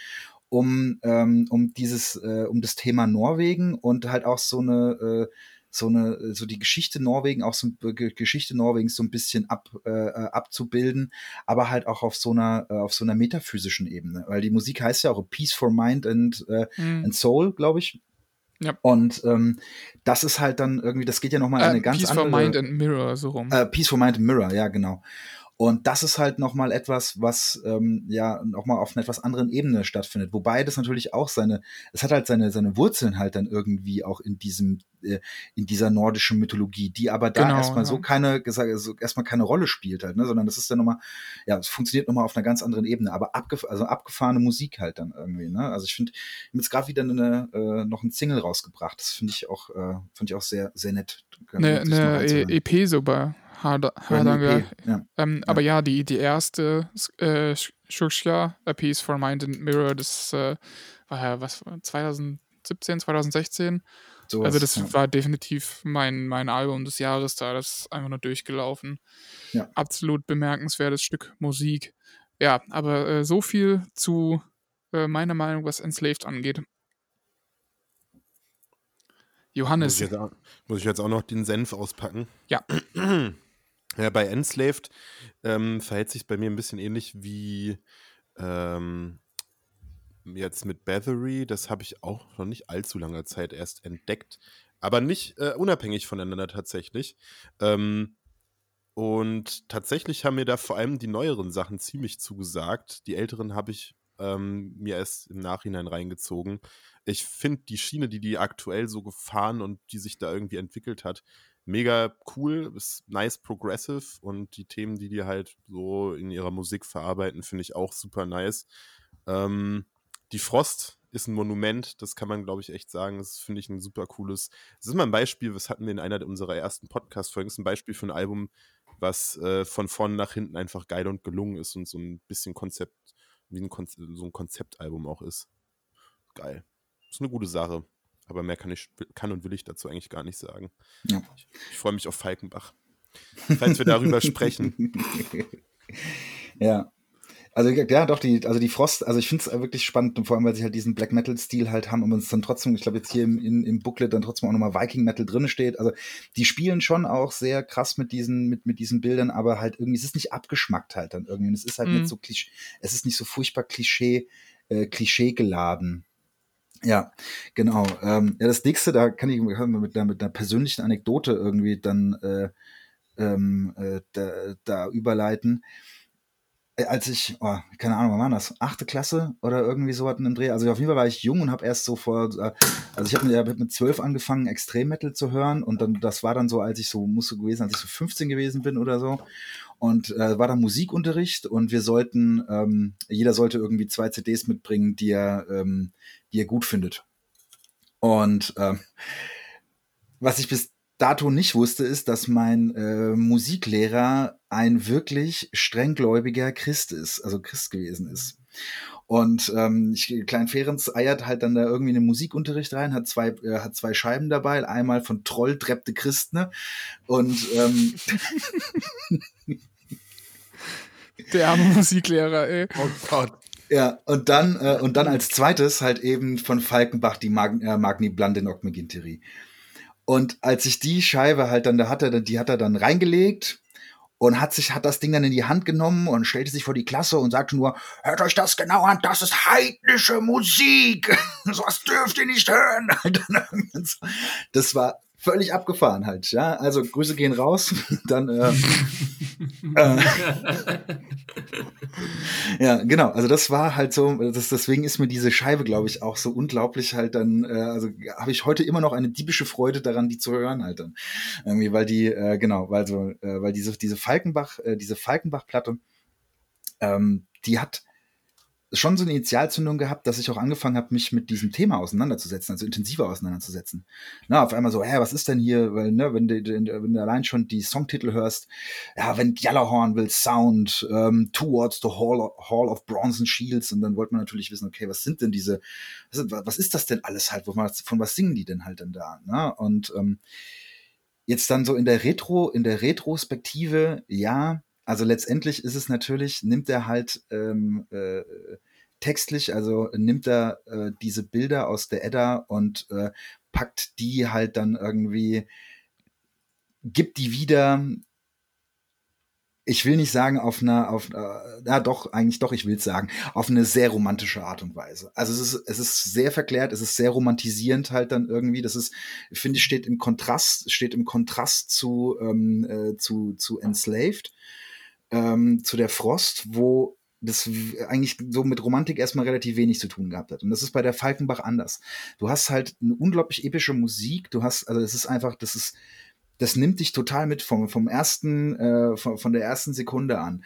um, ähm, um dieses, äh, um das Thema Norwegen und halt auch so eine, äh, so eine, so die Geschichte Norwegen, auch so Geschichte Norwegens so ein bisschen ab, äh, äh, abzubilden, aber halt auch auf so einer, äh, auf so einer metaphysischen Ebene. Weil die Musik heißt ja auch Peace for Mind and, äh, mm. and Soul, glaube ich. Ja. Und ähm, das ist halt dann irgendwie, das geht ja nochmal in eine ganz Peace andere. Peace for Mind and Mirror, so rum. Äh, Peace for Mind and Mirror, ja, genau. Und das ist halt nochmal etwas, was ähm, ja nochmal auf einer etwas anderen Ebene stattfindet. Wobei das natürlich auch seine, es hat halt seine, seine Wurzeln halt dann irgendwie auch in diesem, äh, in dieser nordischen Mythologie, die aber da genau, erstmal ja. so keine, so erstmal keine Rolle spielt halt, ne? Sondern das ist dann nochmal, ja, es funktioniert nochmal auf einer ganz anderen Ebene, aber abgef also abgefahrene Musik halt dann irgendwie, ne? Also ich finde, ich habe jetzt gerade wieder eine, äh, noch ein Single rausgebracht. Das finde ich auch, äh, finde ich auch sehr, sehr nett. Eine, eine EP e sogar. Hardanger. Ja. Ähm, ja. Aber ja, die, die erste äh, Shushya, A Piece for Mind and Mirror, das äh, war ja was 2017, 2016. So also das ja. war definitiv mein, mein Album des Jahres da. Das ist einfach nur durchgelaufen. Ja. Absolut bemerkenswertes Stück Musik. Ja, aber äh, so viel zu äh, meiner Meinung, was Enslaved angeht. Johannes. Muss ich, jetzt auch, muss ich jetzt auch noch den Senf auspacken? Ja. [clears throat] Ja, bei Enslaved ähm, verhält sich bei mir ein bisschen ähnlich wie ähm, jetzt mit Bathory. Das habe ich auch noch nicht allzu langer Zeit erst entdeckt, aber nicht äh, unabhängig voneinander tatsächlich. Ähm, und tatsächlich haben mir da vor allem die neueren Sachen ziemlich zugesagt. Die älteren habe ich ähm, mir erst im Nachhinein reingezogen. Ich finde die Schiene, die die aktuell so gefahren und die sich da irgendwie entwickelt hat, mega cool, ist nice progressive und die Themen, die die halt so in ihrer Musik verarbeiten, finde ich auch super nice. Ähm, die Frost ist ein Monument, das kann man, glaube ich, echt sagen. Das finde ich ein super cooles. Das ist mal ein Beispiel, was hatten wir in einer unserer ersten Podcast-Folgen, ist ein Beispiel für ein Album, was äh, von vorne nach hinten einfach geil und gelungen ist und so ein bisschen Konzept, wie ein Konzept, so ein Konzeptalbum auch ist. Geil. Ist eine gute Sache. Aber mehr kann, ich, kann und will ich dazu eigentlich gar nicht sagen. Ja. Ich, ich freue mich auf Falkenbach. Falls wir darüber sprechen. [laughs] Ja. Also ja, doch, die, also die Frost, also ich finde es wirklich spannend, vor allem, weil sie halt diesen Black Metal-Stil halt haben und uns dann trotzdem, ich glaube jetzt hier im, in, im Booklet dann trotzdem auch nochmal Viking Metal drin steht. Also die spielen schon auch sehr krass mit diesen, mit, mit diesen Bildern, aber halt irgendwie, es ist nicht abgeschmackt halt dann irgendwie. Und es ist halt mhm. nicht so klischee, es ist nicht so furchtbar Klischee, äh, Klischee geladen. Ja, genau. Ähm, ja, das nächste, da kann ich mit einer, mit einer persönlichen Anekdote irgendwie dann äh, ähm, äh, da, da überleiten. Äh, als ich, oh, keine Ahnung, wann war das? Achte Klasse oder irgendwie so hatten im Dreh. Also auf jeden Fall war ich jung und habe erst so vor, äh, also ich habe mit, hab mit zwölf angefangen, Extrem-Metal zu hören und dann, das war dann so, als ich so, musste gewesen, als ich so 15 gewesen bin oder so. Und äh, war dann Musikunterricht und wir sollten, ähm, jeder sollte irgendwie zwei CDs mitbringen, die er, ähm, die er gut findet. Und ähm, was ich bis dato nicht wusste, ist, dass mein äh, Musiklehrer ein wirklich strenggläubiger Christ ist, also Christ gewesen ist. Und ähm, ich, Klein Ferenz eiert halt dann da irgendwie in den Musikunterricht rein, hat zwei, äh, hat zwei Scheiben dabei, einmal von Troll treppte Christne und ähm, [laughs] Der arme Musiklehrer, ey. Oh Gott. Ja, und dann, äh, und dann als zweites halt eben von Falkenbach die Mag äh, Magni Blandenok McGintery. Und als ich die Scheibe halt dann, da hat er, die hat er dann reingelegt und hat sich, hat das Ding dann in die Hand genommen und stellte sich vor die Klasse und sagte nur, hört euch das genau an, das ist heidnische Musik. [laughs] Was dürft ihr nicht hören. [laughs] Das war völlig abgefahren halt, ja. Also Grüße gehen raus. [laughs] Dann äh, [laughs] äh, ja, genau. Also das war halt so. Das, deswegen ist mir diese Scheibe, glaube ich, auch so unglaublich halt dann. Äh, also habe ich heute immer noch eine diebische Freude daran, die zu hören halt dann. Irgendwie, weil die äh, genau, weil so, äh, weil diese diese Falkenbach, äh, diese Falkenbach-Platte, ähm, die hat schon so eine Initialzündung gehabt, dass ich auch angefangen habe, mich mit diesem Thema auseinanderzusetzen, also intensiver auseinanderzusetzen. Na, auf einmal so, hä, was ist denn hier, weil, ne, wenn du, wenn du allein schon die Songtitel hörst, ja, wenn Gjallarhorn will Sound, ähm, Towards the Hall, Hall of Bronzen Shields, und dann wollte man natürlich wissen, okay, was sind denn diese, was ist das denn alles halt, von was singen die denn halt denn da, ne? Und ähm, jetzt dann so in der Retro, in der Retrospektive, ja, also letztendlich ist es natürlich, nimmt er halt ähm, äh, textlich, also nimmt er äh, diese Bilder aus der Edda und äh, packt die halt dann irgendwie, gibt die wieder ich will nicht sagen auf einer, auf, äh, ja doch, eigentlich doch, ich will sagen, auf eine sehr romantische Art und Weise. Also es ist, es ist sehr verklärt, es ist sehr romantisierend halt dann irgendwie. Das ist, finde ich, steht im Kontrast, steht im Kontrast zu, ähm, äh, zu, zu Enslaved, ähm, zu der Frost, wo das eigentlich so mit Romantik erstmal relativ wenig zu tun gehabt hat. Und das ist bei der Falkenbach anders. Du hast halt eine unglaublich epische Musik, du hast, also es ist einfach, das ist, das nimmt dich total mit vom, vom ersten, äh, von, von der ersten Sekunde an.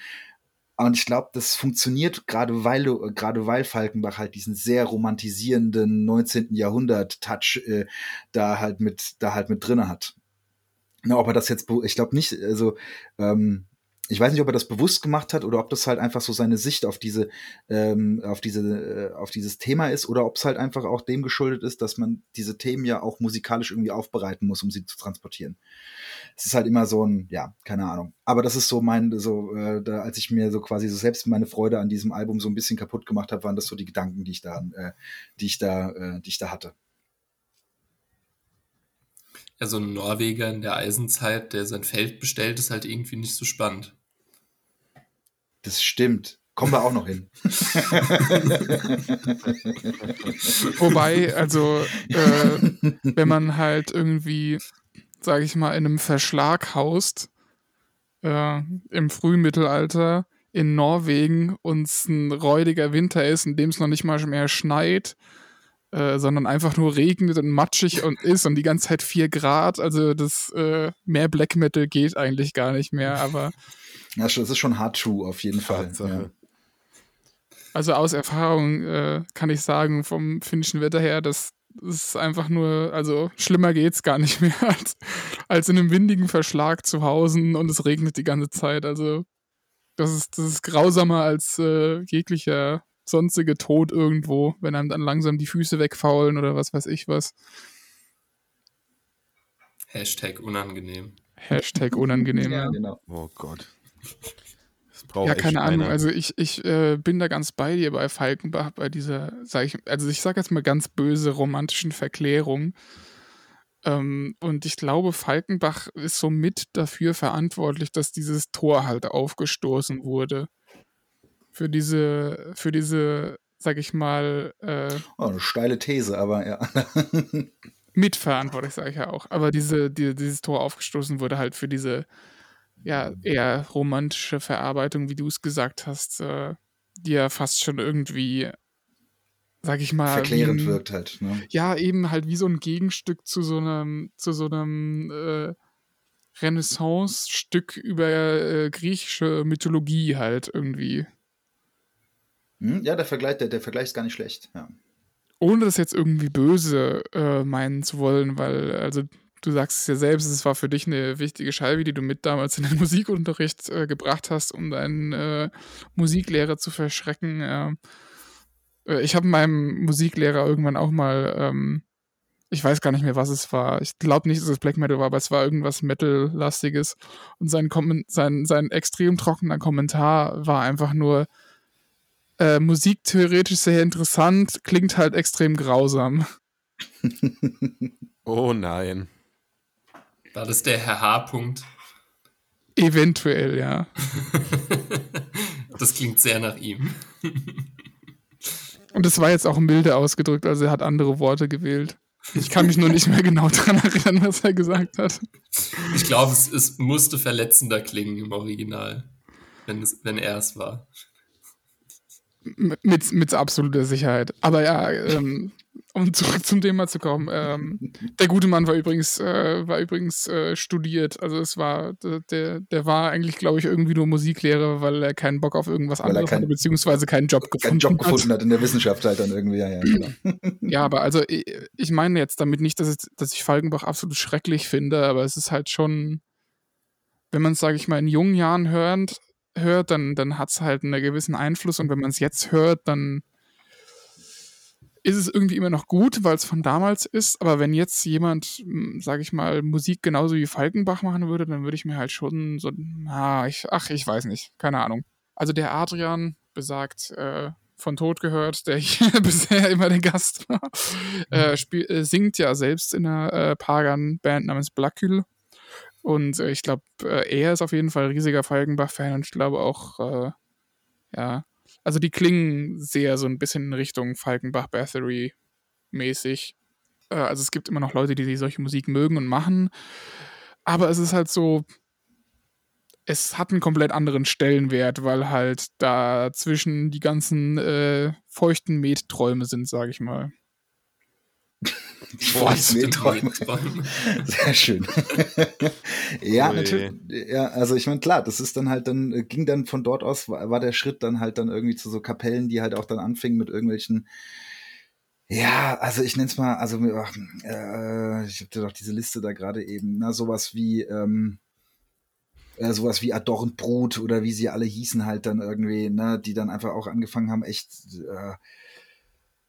Und ich glaube, das funktioniert gerade weil gerade weil Falkenbach halt diesen sehr romantisierenden 19. Jahrhundert-Touch äh, da halt mit, da halt mit drinne hat. Na, ob er das jetzt, ich glaube nicht, also ähm, ich weiß nicht, ob er das bewusst gemacht hat oder ob das halt einfach so seine Sicht auf diese, ähm, auf diese, äh, auf dieses Thema ist oder ob es halt einfach auch dem geschuldet ist, dass man diese Themen ja auch musikalisch irgendwie aufbereiten muss, um sie zu transportieren. Es ist halt immer so ein, ja, keine Ahnung. Aber das ist so mein, so, äh, da, als ich mir so quasi so selbst meine Freude an diesem Album so ein bisschen kaputt gemacht habe, waren das so die Gedanken, die ich da, äh, die ich da, äh, die ich da hatte. Ja, so ein Norweger in der Eisenzeit, der sein Feld bestellt, ist halt irgendwie nicht so spannend. Das stimmt. Kommen wir auch noch hin. [laughs] Wobei, also, äh, wenn man halt irgendwie, sage ich mal, in einem Verschlag haust, äh, im Frühmittelalter in Norwegen und es ein räudiger Winter ist, in dem es noch nicht mal mehr schneit, äh, sondern einfach nur regnet und matschig und ist und die ganze Zeit 4 Grad. Also das äh, mehr Black Metal geht eigentlich gar nicht mehr, aber ja, das ist schon hard true, auf jeden Fall. Ja. Also aus Erfahrung äh, kann ich sagen, vom finnischen Wetter her, das ist einfach nur, also schlimmer geht's gar nicht mehr [laughs] als, als in einem windigen Verschlag zu Hause und es regnet die ganze Zeit. Also das ist, das ist grausamer als äh, jeglicher sonstige Tod irgendwo, wenn einem dann langsam die Füße wegfaulen oder was weiß ich was. Hashtag unangenehm. Hashtag unangenehm. ja, genau. Oh Gott ja, keine Ahnung. Also ich, ich äh, bin da ganz bei dir bei Falkenbach, bei dieser, sag ich, also ich sage jetzt mal ganz böse romantischen Verklärung. Ähm, und ich glaube, Falkenbach ist somit dafür verantwortlich, dass dieses Tor halt aufgestoßen wurde. Für diese, für diese, sag ich mal. Äh, oh, eine steile These, aber ja. [laughs] mitverantwortlich, sage ich ja auch. Aber diese, die, dieses Tor aufgestoßen wurde halt für diese ja, eher romantische Verarbeitung, wie du es gesagt hast, äh, die ja fast schon irgendwie, sag ich mal. Verklärend ein, wirkt halt, ne? Ja, eben halt wie so ein Gegenstück zu so einem, zu so einem äh, Renaissance-Stück über äh, griechische Mythologie halt irgendwie. Hm, ja, der Vergleich, der, der Vergleich ist gar nicht schlecht, ja. Ohne das jetzt irgendwie böse äh, meinen zu wollen, weil, also du sagst es ja selbst, es war für dich eine wichtige Scheibe, die du mit damals in den [laughs] Musikunterricht äh, gebracht hast, um deinen äh, Musiklehrer zu verschrecken. Äh, ich habe meinem Musiklehrer irgendwann auch mal, ähm, ich weiß gar nicht mehr, was es war. Ich glaube nicht, dass es Black Metal war, aber es war irgendwas Metal-lastiges. Und sein, sein, sein extrem trockener Kommentar war einfach nur, äh, Musik theoretisch sehr interessant, klingt halt extrem grausam. [laughs] oh nein. War das der Herr H. -Punkt? Eventuell, ja. [laughs] das klingt sehr nach ihm. [laughs] Und das war jetzt auch milde ausgedrückt, also er hat andere Worte gewählt. Ich kann mich nur nicht mehr genau daran erinnern, was er gesagt hat. Ich glaube, es, es, musste verletzender klingen im Original, wenn, es, wenn er es war. Mit, mit absoluter Sicherheit. Aber ja, ähm, um zurück [laughs] zum Thema zu kommen. Ähm, der gute Mann war übrigens, äh, war übrigens äh, studiert. Also es war, der, der war eigentlich, glaube ich, irgendwie nur Musiklehrer, weil er keinen Bock auf irgendwas weil anderes kein, hatte, beziehungsweise keinen Job gefunden keinen Job gefunden hat. in der Wissenschaft halt dann irgendwie, ja, ja, genau. ja, aber also ich, ich meine jetzt damit nicht, dass, es, dass ich Falkenbach absolut schrecklich finde, aber es ist halt schon, wenn man es, sage ich mal, in jungen Jahren hört, hört dann, dann hat es halt einen gewissen Einfluss und wenn man es jetzt hört, dann ist es irgendwie immer noch gut, weil es von damals ist. Aber wenn jetzt jemand, hm, sage ich mal, Musik genauso wie Falkenbach machen würde, dann würde ich mir halt schon so, ah, ich, ach, ich weiß nicht, keine Ahnung. Also der Adrian besagt, äh, von Tod gehört, der hier [laughs] bisher immer der Gast war. Äh, spiel, äh, singt ja selbst in einer äh, Pagan-Band namens Blackül. Und äh, ich glaube, äh, er ist auf jeden Fall ein riesiger Falkenbach-Fan und ich glaube auch, äh, ja, also die klingen sehr so ein bisschen in Richtung Falkenbach-Bathory-mäßig. Äh, also es gibt immer noch Leute, die, die solche Musik mögen und machen. Aber es ist halt so, es hat einen komplett anderen Stellenwert, weil halt dazwischen die ganzen äh, feuchten Metträume sind, sage ich mal. Feuchten Metträume. [laughs] Sehr schön. [laughs] ja, Ui. natürlich. Ja, also ich meine, klar, das ist dann halt dann, äh, ging dann von dort aus, war, war der Schritt dann halt dann irgendwie zu so Kapellen, die halt auch dann anfingen mit irgendwelchen ja, also ich nenne es mal, also äh, ich habe dir doch diese Liste da gerade eben, na, sowas wie ähm, äh, sowas wie Adornbrut oder wie sie alle hießen halt dann irgendwie, ne, die dann einfach auch angefangen haben, echt äh,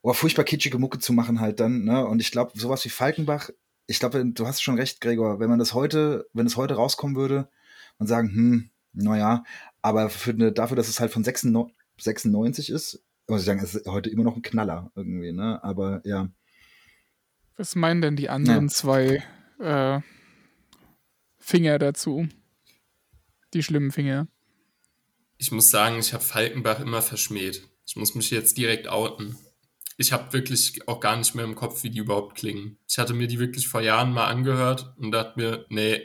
oh, furchtbar kitschige Mucke zu machen halt dann, ne? Und ich glaube, sowas wie Falkenbach, ich glaube, du hast schon recht, Gregor, wenn man das heute, wenn es heute rauskommen würde, und sagen, hm, naja, aber für eine, dafür, dass es halt von 96 ist, muss ich sagen, es ist heute immer noch ein Knaller irgendwie, ne? Aber ja. Was meinen denn die anderen ja. zwei äh, Finger dazu? Die schlimmen Finger. Ich muss sagen, ich habe Falkenbach immer verschmäht. Ich muss mich jetzt direkt outen. Ich habe wirklich auch gar nicht mehr im Kopf, wie die überhaupt klingen. Ich hatte mir die wirklich vor Jahren mal angehört und dachte mir, nee.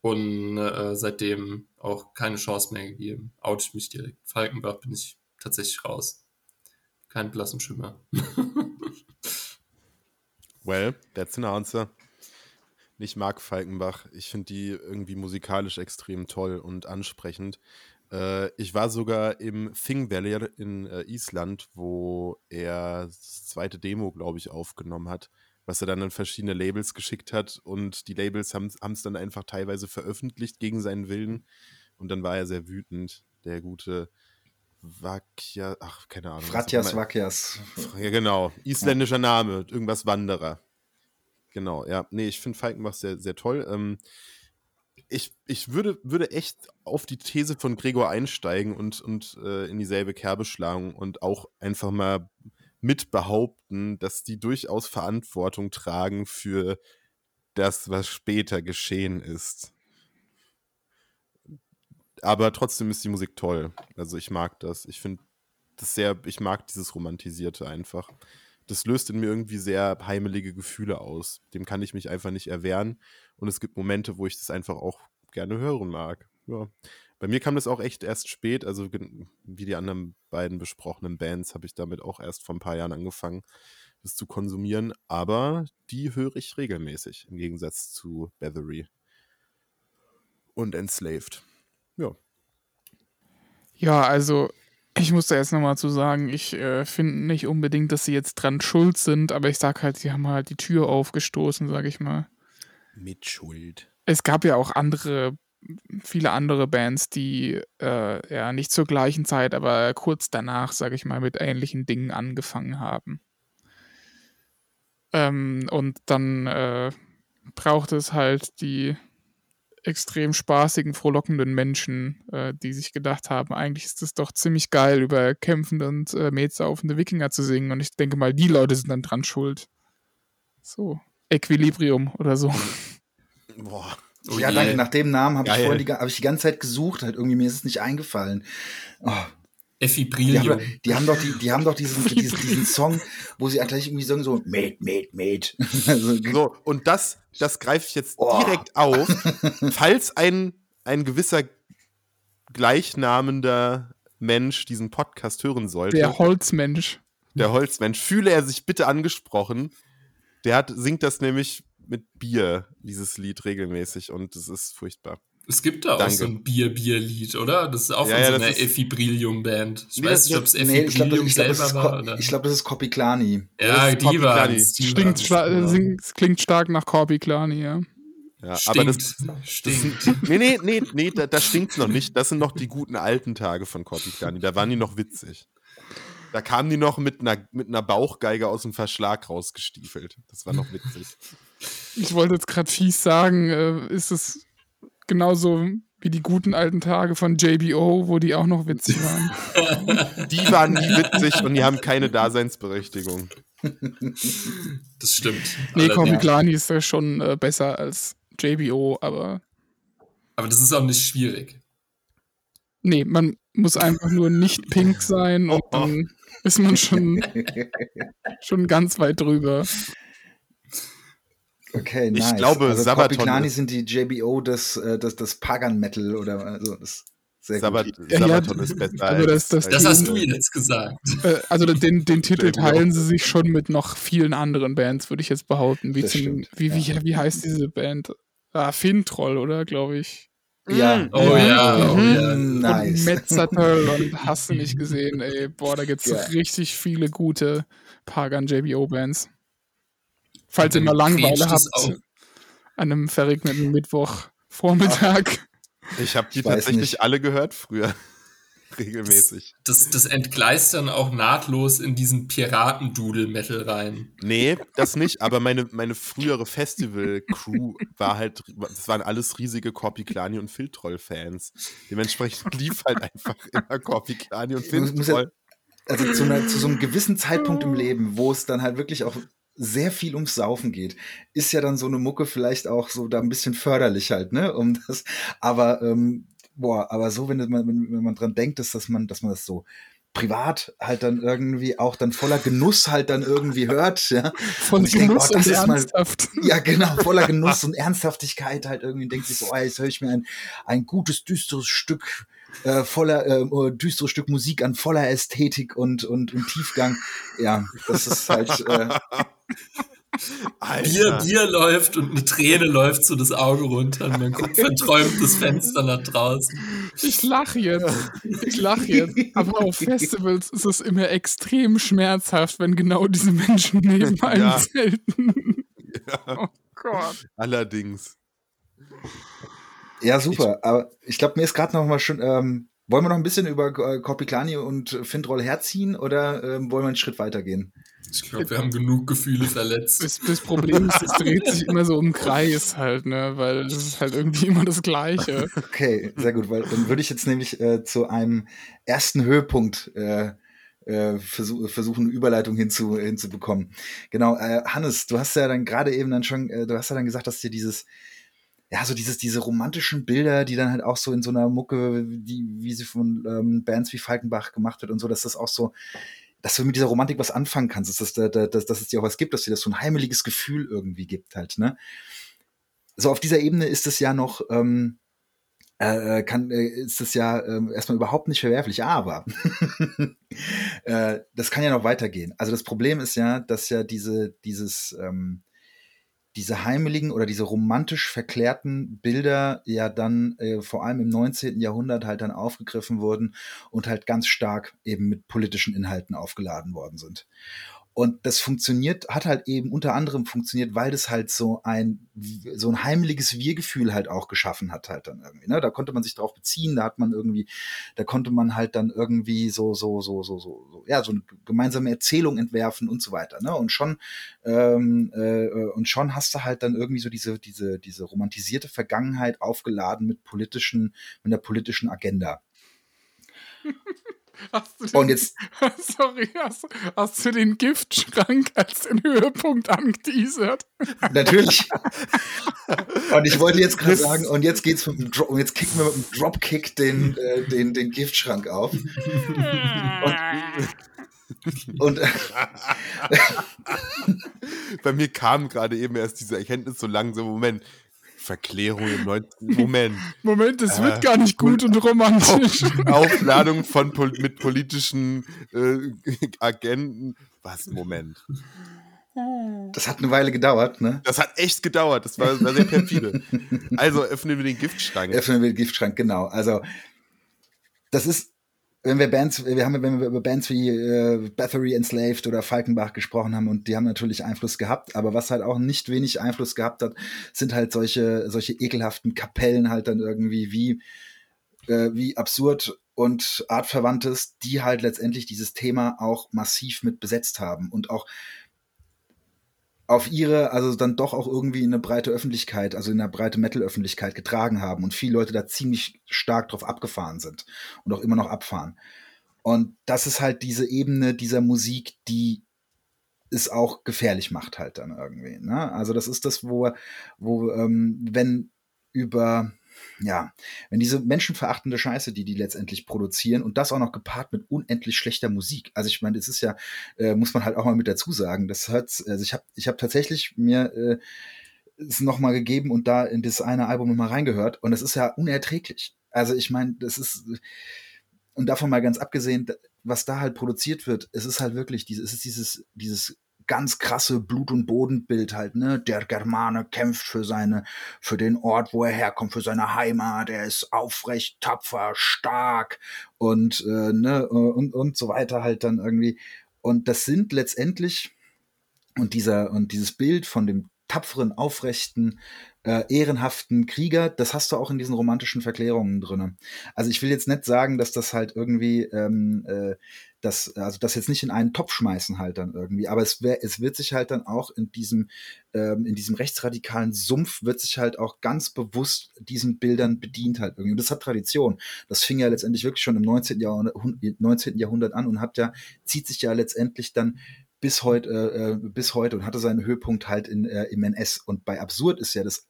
Und äh, seitdem auch keine Chance mehr gegeben. Oute ich mich direkt. Falkenbach bin ich tatsächlich raus. Kein blassen Schimmer. [laughs] well, that's an answer. Ich mag Falkenbach. Ich finde die irgendwie musikalisch extrem toll und ansprechend. Äh, ich war sogar im Thingvellir in äh, Island, wo er das zweite Demo, glaube ich, aufgenommen hat, was er dann an verschiedene Labels geschickt hat. Und die Labels haben es dann einfach teilweise veröffentlicht gegen seinen Willen. Und dann war er sehr wütend, der gute Vakia, ach, keine Ahnung. Fratjas Vakias. Ja, genau. Isländischer. Name, irgendwas Wanderer. Genau, ja. Nee, ich finde Falkenbach sehr, sehr toll. Ähm, ich, ich würde, würde echt auf die These von Gregor einsteigen und, und äh, in dieselbe Kerbe schlagen und auch einfach mal mit behaupten, dass die durchaus Verantwortung tragen für das, was später geschehen ist. Aber trotzdem ist die Musik toll. Also ich mag das. Ich finde das sehr, ich mag dieses Romantisierte einfach das löst in mir irgendwie sehr heimelige Gefühle aus. Dem kann ich mich einfach nicht erwehren. Und es gibt Momente, wo ich das einfach auch gerne hören mag. Ja. Bei mir kam das auch echt erst spät, also wie die anderen beiden besprochenen Bands habe ich damit auch erst vor ein paar Jahren angefangen, das zu konsumieren. Aber die höre ich regelmäßig, im Gegensatz zu Bethery und Enslaved. Ja. Ja, also ich muss da jetzt nochmal zu sagen, ich äh, finde nicht unbedingt, dass sie jetzt dran schuld sind, aber ich sag halt, sie haben halt die Tür aufgestoßen, sag ich mal. Mit Schuld. Es gab ja auch andere, viele andere Bands, die äh, ja nicht zur gleichen Zeit, aber kurz danach, sag ich mal, mit ähnlichen Dingen angefangen haben. Ähm, und dann äh, braucht es halt die extrem spaßigen, frohlockenden Menschen, äh, die sich gedacht haben, eigentlich ist es doch ziemlich geil, über kämpfende und äh, metsaufende Wikinger zu singen. Und ich denke mal, die Leute sind dann dran schuld. So, Equilibrium oder so. Boah. Oh ja, danke. Nach dem Namen habe ich, hab ich die ganze Zeit gesucht, halt irgendwie mir ist es nicht eingefallen. Oh, Effibrilium. Die, die haben doch, die, die haben doch diesen, diesen, diesen Song, wo sie gleich irgendwie sagen so, Mate, Mate, Mate. [laughs] Also, so, und das, das greife ich jetzt oh. direkt auf. [laughs] Falls ein, ein gewisser gleichnamender Mensch diesen Podcast hören sollte. Der Holzmensch. Der Holzmensch. Fühle er sich bitte angesprochen. Der hat, singt das nämlich mit Bier, dieses Lied regelmäßig und es ist furchtbar. Es gibt da Danke. auch so ein Bier-Bier-Lied, oder? Das ist auch von ja, so einer Effibrilium-Band. Ich nee, weiß nicht, ob es Effibrilium nee, selber glaub, war. Oder? Ich glaube, das ist Kopiklani. Ja, die waren es. Klingt, ja. klingt stark nach Kopiklani, ja. Ja, stinkt. aber das, stinkt. Das, nee, nee, nee, nee, da, da stinkt's noch nicht. Das sind noch die guten alten Tage von Kopiklani. Da waren die noch witzig. Da kamen die noch mit einer, mit einer Bauchgeige aus dem Verschlag rausgestiefelt. Das war noch witzig. Ich wollte jetzt gerade fies sagen, äh, ist es genauso Wie die guten alten Tage von JBO, wo die auch noch witzig [laughs] waren. Die waren nie witzig und die haben keine Daseinsberechtigung. Das stimmt. Nee, Allerdings. Komiklani ist ja schon äh, besser als JBO, aber Aber das ist auch nicht schwierig. nee, man muss einfach nur nicht pink sein und [laughs] dann ist man schon, schon ganz weit drüber. Okay, Ich nice. glaube, also Sabaton Kopiklani ist- sind die JBO des, äh, des, des Pagan Metal oder also das sehr Sabat, gut. Sabaton ja, ist besser. also das- das- Das hast du jetzt gesagt. [laughs] Äh, also den, den Titel teilen sie sich schon mit noch vielen anderen Bands, würde ich jetzt behaupten. Wie, zum, wie, wie, wie heißt diese Band? Ah, Fintroll, oder, glaube ich. Ja. Oh ja, oh Mhm. ja. Und Nice. Metzatel und hast du nicht gesehen, ey. Boah, da gibt's Ja. richtig viele gute Pagan JBO Bands. Falls ihr mal Langeweile habt, an einem verregneten Mittwochvormittag. [laughs] Ich habe die Ich tatsächlich nicht. alle gehört früher. [laughs] Regelmäßig. Das, das entgleist dann auch nahtlos in diesen Piratendudel-Metal rein. Nee, das nicht, aber meine, meine frühere Festival-Crew war halt, das waren alles riesige Korpiklani und Filtroll-Fans. Dementsprechend lief halt einfach immer Korpiklani und muss- muss ja- Filtroll. also zu, einer, zu so einem gewissen Zeitpunkt im Leben, wo es dann halt wirklich auch sehr viel ums Saufen geht, ist ja dann so eine Mucke vielleicht auch so da ein bisschen förderlich halt, ne? Um [laughs] das, aber ähm, boah, aber so, wenn man, wenn, man dran denkt, dass, dass man, dass man das so privat halt dann irgendwie auch dann voller Genuss halt dann irgendwie hört, ja. Von denk, Genuss oh, das und ist mal- ernsthaft. Ja, genau, [laughs] voller Genuss und Ernsthaftigkeit halt irgendwie denkt sich so, oh, jetzt höre ich mir ein, ein gutes, düsteres Stück, äh, voller, äh, düsteres Stück Musik an, voller Ästhetik und, und, und Tiefgang. Ja, das ist halt, äh, Alter. Bier läuft und eine Träne läuft so das Auge runter und man guckt verträumt das Fenster nach draußen. Ich lache jetzt. Ich lache jetzt. Aber auf Festivals ist es immer extrem schmerzhaft, wenn genau diese Menschen neben einem Ja. zelten. Ja, Oh Gott. allerdings. ja, super. Aber ich glaube, mir ist gerade noch mal schon, ähm, wollen wir noch ein bisschen über äh, Korpiklani und Fintroll herziehen oder ähm, wollen wir einen Schritt weitergehen? Ich glaube, wir haben genug Gefühle verletzt. Das, das Problem ist, es dreht sich immer so im Kreis halt, ne? Weil es ist halt irgendwie immer das Gleiche. Okay, sehr gut, weil dann würde ich jetzt nämlich äh, zu einem ersten Höhepunkt äh, äh, versuch, versuchen, eine Überleitung hinzu, hinzubekommen. Genau, äh, Hannes, du hast ja dann gerade eben dann schon, äh, du hast ja dann gesagt, dass dir dieses, ja, so dieses, diese romantischen Bilder, die dann halt auch so in so einer Mucke, die, wie sie von ähm, Bands wie Falkenbach gemacht wird und so, dass das auch so, dass du mit dieser Romantik was anfangen kannst, dass, das, dass, dass, dass es dir auch was gibt, dass dir das so ein heimeliges Gefühl irgendwie gibt halt, ne? So auf dieser Ebene ist es ja noch, ähm, äh, kann, äh, ist es ja äh, erstmal überhaupt nicht verwerflich, aber [laughs] äh, das kann ja noch weitergehen. Also das Problem ist ja, dass ja diese, dieses, ähm, diese heimeligen oder diese romantisch verklärten Bilder ja dann äh, vor allem im 19. Jahrhundert halt dann aufgegriffen wurden und halt ganz stark eben mit politischen Inhalten aufgeladen worden sind. Und das funktioniert, hat halt eben unter anderem funktioniert, weil das halt so ein, so ein heimliches Wir-Gefühl halt auch geschaffen hat halt dann irgendwie, ne? Da konnte man sich drauf beziehen, da hat man irgendwie, da konnte man halt dann irgendwie so, so, so, so, so, so ja, so eine gemeinsame Erzählung entwerfen und so weiter, ne? Und schon, ähm, äh, und schon hast du halt dann irgendwie so diese, diese, diese romantisierte Vergangenheit aufgeladen mit politischen, mit einer politischen Agenda. [laughs] Hast du den, Und jetzt, [laughs] sorry, hast, hast du den Giftschrank als den Höhepunkt angeteasert? [laughs] Natürlich. und ich wollte jetzt gerade sagen, und jetzt geht's mit dem Drop, und jetzt kicken wir mit dem Dropkick den, äh, den, den Giftschrank auf. Und [laughs] äh, Bei mir kam gerade eben erst diese Erkenntnis so langsam, Moment, Verklärung im 19. [laughs] Moment. Moment, es Äh, wird gar nicht gut und romantisch. Aufladung von pol mit politischen äh, Agenten. Was? Moment. das hat eine Weile gedauert, ne? Das hat echt gedauert. Das war, war sehr perfide. Also öffnen wir den Giftschrank. Öffnen wir den Giftschrank, genau. Also, das ist, wenn wir Bands, wir haben, wenn wir über Bands wie äh, Bathory Enslaved oder Falkenbach gesprochen haben und die haben natürlich Einfluss gehabt, aber was halt auch nicht wenig Einfluss gehabt hat, sind halt solche, solche ekelhaften Kapellen halt dann irgendwie wie, äh, wie absurd und artverwandtes, die halt letztendlich dieses Thema auch massiv mit besetzt haben und auch auf ihre, also dann doch auch irgendwie in eine breite Öffentlichkeit, also in eine breite Metal-Öffentlichkeit getragen haben und viele Leute da ziemlich stark drauf abgefahren sind und auch immer noch abfahren. Und das ist halt diese Ebene dieser Musik, die es auch gefährlich macht halt dann irgendwie. Ne? Also das ist das, wo, wo ähm, wenn über ja, wenn diese menschenverachtende Scheiße, die die letztendlich produzieren und das auch noch gepaart mit unendlich schlechter Musik. Also ich meine, es ist ja, äh, muss man halt auch mal mit dazu sagen. Das hört, also ich habe, ich habe tatsächlich mir äh, es noch mal gegeben und da in das eine Album noch mal reingehört und es ist ja unerträglich. Also ich meine, das ist und davon mal ganz abgesehen, was da halt produziert wird, es ist halt wirklich es ist dieses, dieses ganz krasse Blut- und Bodenbild halt, ne? Der Germane kämpft für seine, für den Ort, wo er herkommt, für seine Heimat, er ist aufrecht, tapfer, stark und, äh, ne, und, und so weiter halt dann irgendwie. Und das sind letztendlich, und dieser, und dieses Bild von dem tapferen, aufrechten, äh, ehrenhaften Krieger, das hast du auch in diesen romantischen Verklärungen drinne. Also ich will jetzt nicht sagen, dass das halt irgendwie, ähm, äh, das, also das jetzt nicht in einen Topf schmeißen halt dann irgendwie, aber es, wär, es wird sich halt dann auch in diesem, ähm, in diesem rechtsradikalen Sumpf wird sich halt auch ganz bewusst diesen Bildern bedient halt irgendwie. Und das hat Tradition. Das fing ja letztendlich wirklich schon im 19. Jahrhundert, 19. Jahrhundert an und hat ja, zieht sich ja letztendlich dann bis heute, äh, äh, bis heute und hatte seinen Höhepunkt halt in, äh, im NS. Und bei Absurd ist ja das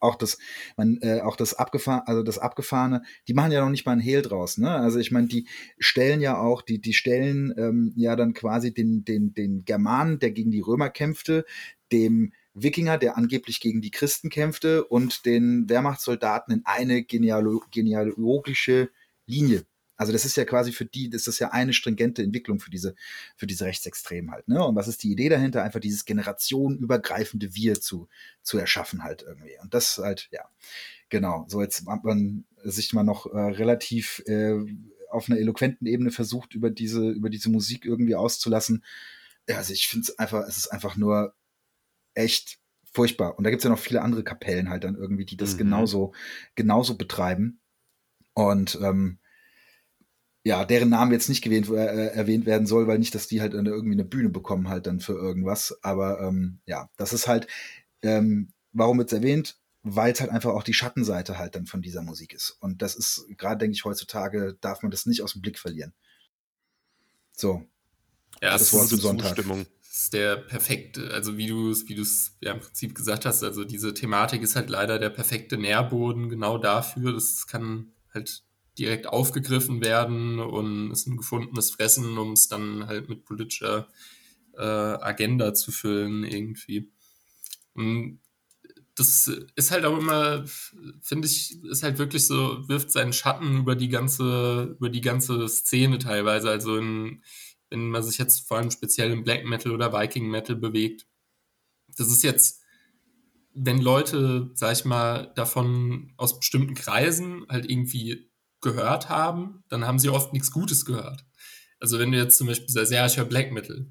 auch das, man, äh, auch das abgefahren, also das abgefahrene, die machen ja noch nicht mal ein Hehl draus, ne? Also ich meine, die stellen ja auch, die, die stellen ähm, ja dann quasi den, den, den Germanen, der gegen die Römer kämpfte, dem Wikinger, der angeblich gegen die Christen kämpfte, und den Wehrmachtssoldaten in eine genealo genealogische Linie also das ist ja quasi für die, das ist ja eine stringente Entwicklung für diese, für diese Rechtsextremen halt. Ne? Und was ist die Idee dahinter? Einfach dieses generationenübergreifende Wir zu, zu erschaffen halt irgendwie. Und das halt, ja, genau. So jetzt hat man sich mal noch äh, relativ äh, auf einer eloquenten Ebene versucht, über diese, über diese Musik irgendwie auszulassen. Ja, also ich finde es einfach, es ist einfach nur echt furchtbar. Und da gibt es ja noch viele andere Kapellen halt dann irgendwie, die das mhm. genauso, genauso betreiben. Und ähm, ja, deren Namen jetzt nicht gewähnt, äh, erwähnt werden soll, weil nicht, dass die halt eine, irgendwie eine Bühne bekommen halt dann für irgendwas. Aber ähm, ja, das ist halt, ähm, warum wird es erwähnt? Weil es halt einfach auch die Schattenseite halt dann von dieser Musik ist. Und das ist, gerade denke ich, heutzutage darf man das nicht aus dem Blick verlieren. So. Ja, das Wort zum Sonntag. Zustimmung. Das ist der perfekte, also wie du es wie ja im Prinzip gesagt hast, also diese Thematik ist halt leider der perfekte Nährboden genau dafür. Das kann halt direkt aufgegriffen werden und ist ein gefundenes Fressen, um es dann halt mit politischer äh, Agenda zu füllen irgendwie. Und das ist halt auch immer, finde ich, ist halt wirklich so, wirft seinen Schatten über die ganze, über die ganze Szene teilweise. Also in, wenn man sich jetzt vor allem speziell im Black Metal oder Viking Metal bewegt. Das ist jetzt, wenn Leute, sag ich mal, davon aus bestimmten Kreisen halt irgendwie gehört haben, dann haben sie oft nichts Gutes gehört. Also wenn du jetzt zum Beispiel sagst, ja, ich höre Black Metal,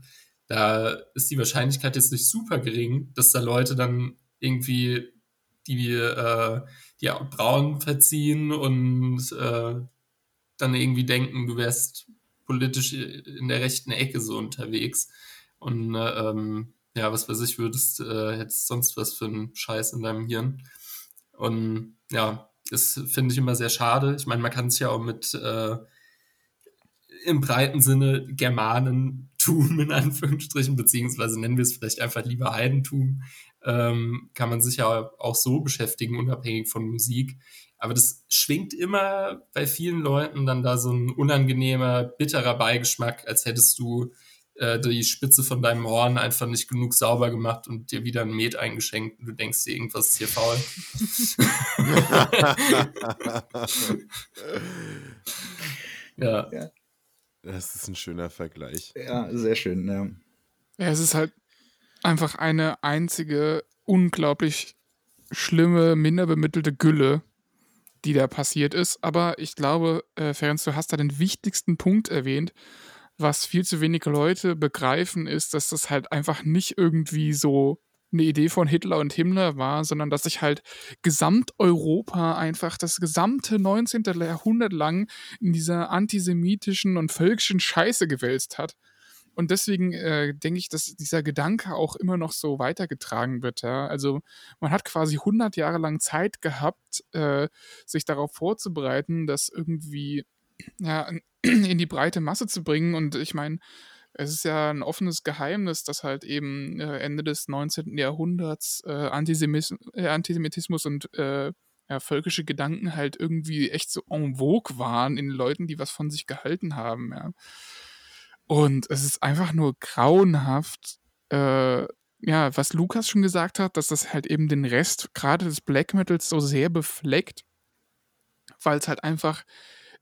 da ist die Wahrscheinlichkeit jetzt nicht super gering, dass da Leute dann irgendwie die, äh, die Brauen verziehen und äh, dann irgendwie denken, du wärst politisch in der rechten Ecke so unterwegs. Und äh, ähm, ja, was weiß ich, würdest, äh, hättest sonst was für einen Scheiß in deinem Hirn. Und ja, das finde ich immer sehr schade. Ich meine, man kann es ja auch mit äh, im breiten Sinne Germanentum [laughs] in Anführungsstrichen, beziehungsweise nennen wir es vielleicht einfach lieber Heidentum, ähm, kann man sich ja auch so beschäftigen, unabhängig von Musik. Aber das schwingt immer bei vielen Leuten dann da so ein unangenehmer, bitterer Beigeschmack, als hättest du äh, die Spitze von deinem Horn einfach nicht genug sauber gemacht und dir wieder ein Met eingeschenkt und du denkst dir, irgendwas ist hier faul. [laughs] ja. ja. Das ist ein schöner Vergleich. Ja, sehr schön. Ja. ja, es ist halt einfach eine einzige unglaublich schlimme, minder bemittelte Gülle, die da passiert ist. Aber ich glaube, äh, Ferenc, du hast da den wichtigsten Punkt erwähnt was viel zu wenige Leute begreifen, ist, dass das halt einfach nicht irgendwie so eine Idee von Hitler und Himmler war, sondern dass sich halt Gesamteuropa einfach das gesamte 19. Jahrhundert lang in dieser antisemitischen und völkischen Scheiße gewälzt hat. und deswegen äh, denke ich, dass dieser Gedanke auch immer noch so weitergetragen wird. Ja? Also man hat quasi 100 Jahre lang Zeit gehabt, äh, sich darauf vorzubereiten, das irgendwie ja, [clears throat] in die breite Masse zu bringen. Und ich meine, es ist ja ein offenes Geheimnis, dass halt eben äh, Ende des 19. Jahrhunderts äh, Antisemis äh, Antisemitismus und äh, ja, völkische Gedanken halt irgendwie echt so en vogue waren in Leuten, die was von sich gehalten haben. Ja. Und es ist einfach nur grauenhaft, äh, ja, was Lukas schon gesagt hat, dass das halt eben den Rest gerade des Black Metals so sehr befleckt, weil es halt einfach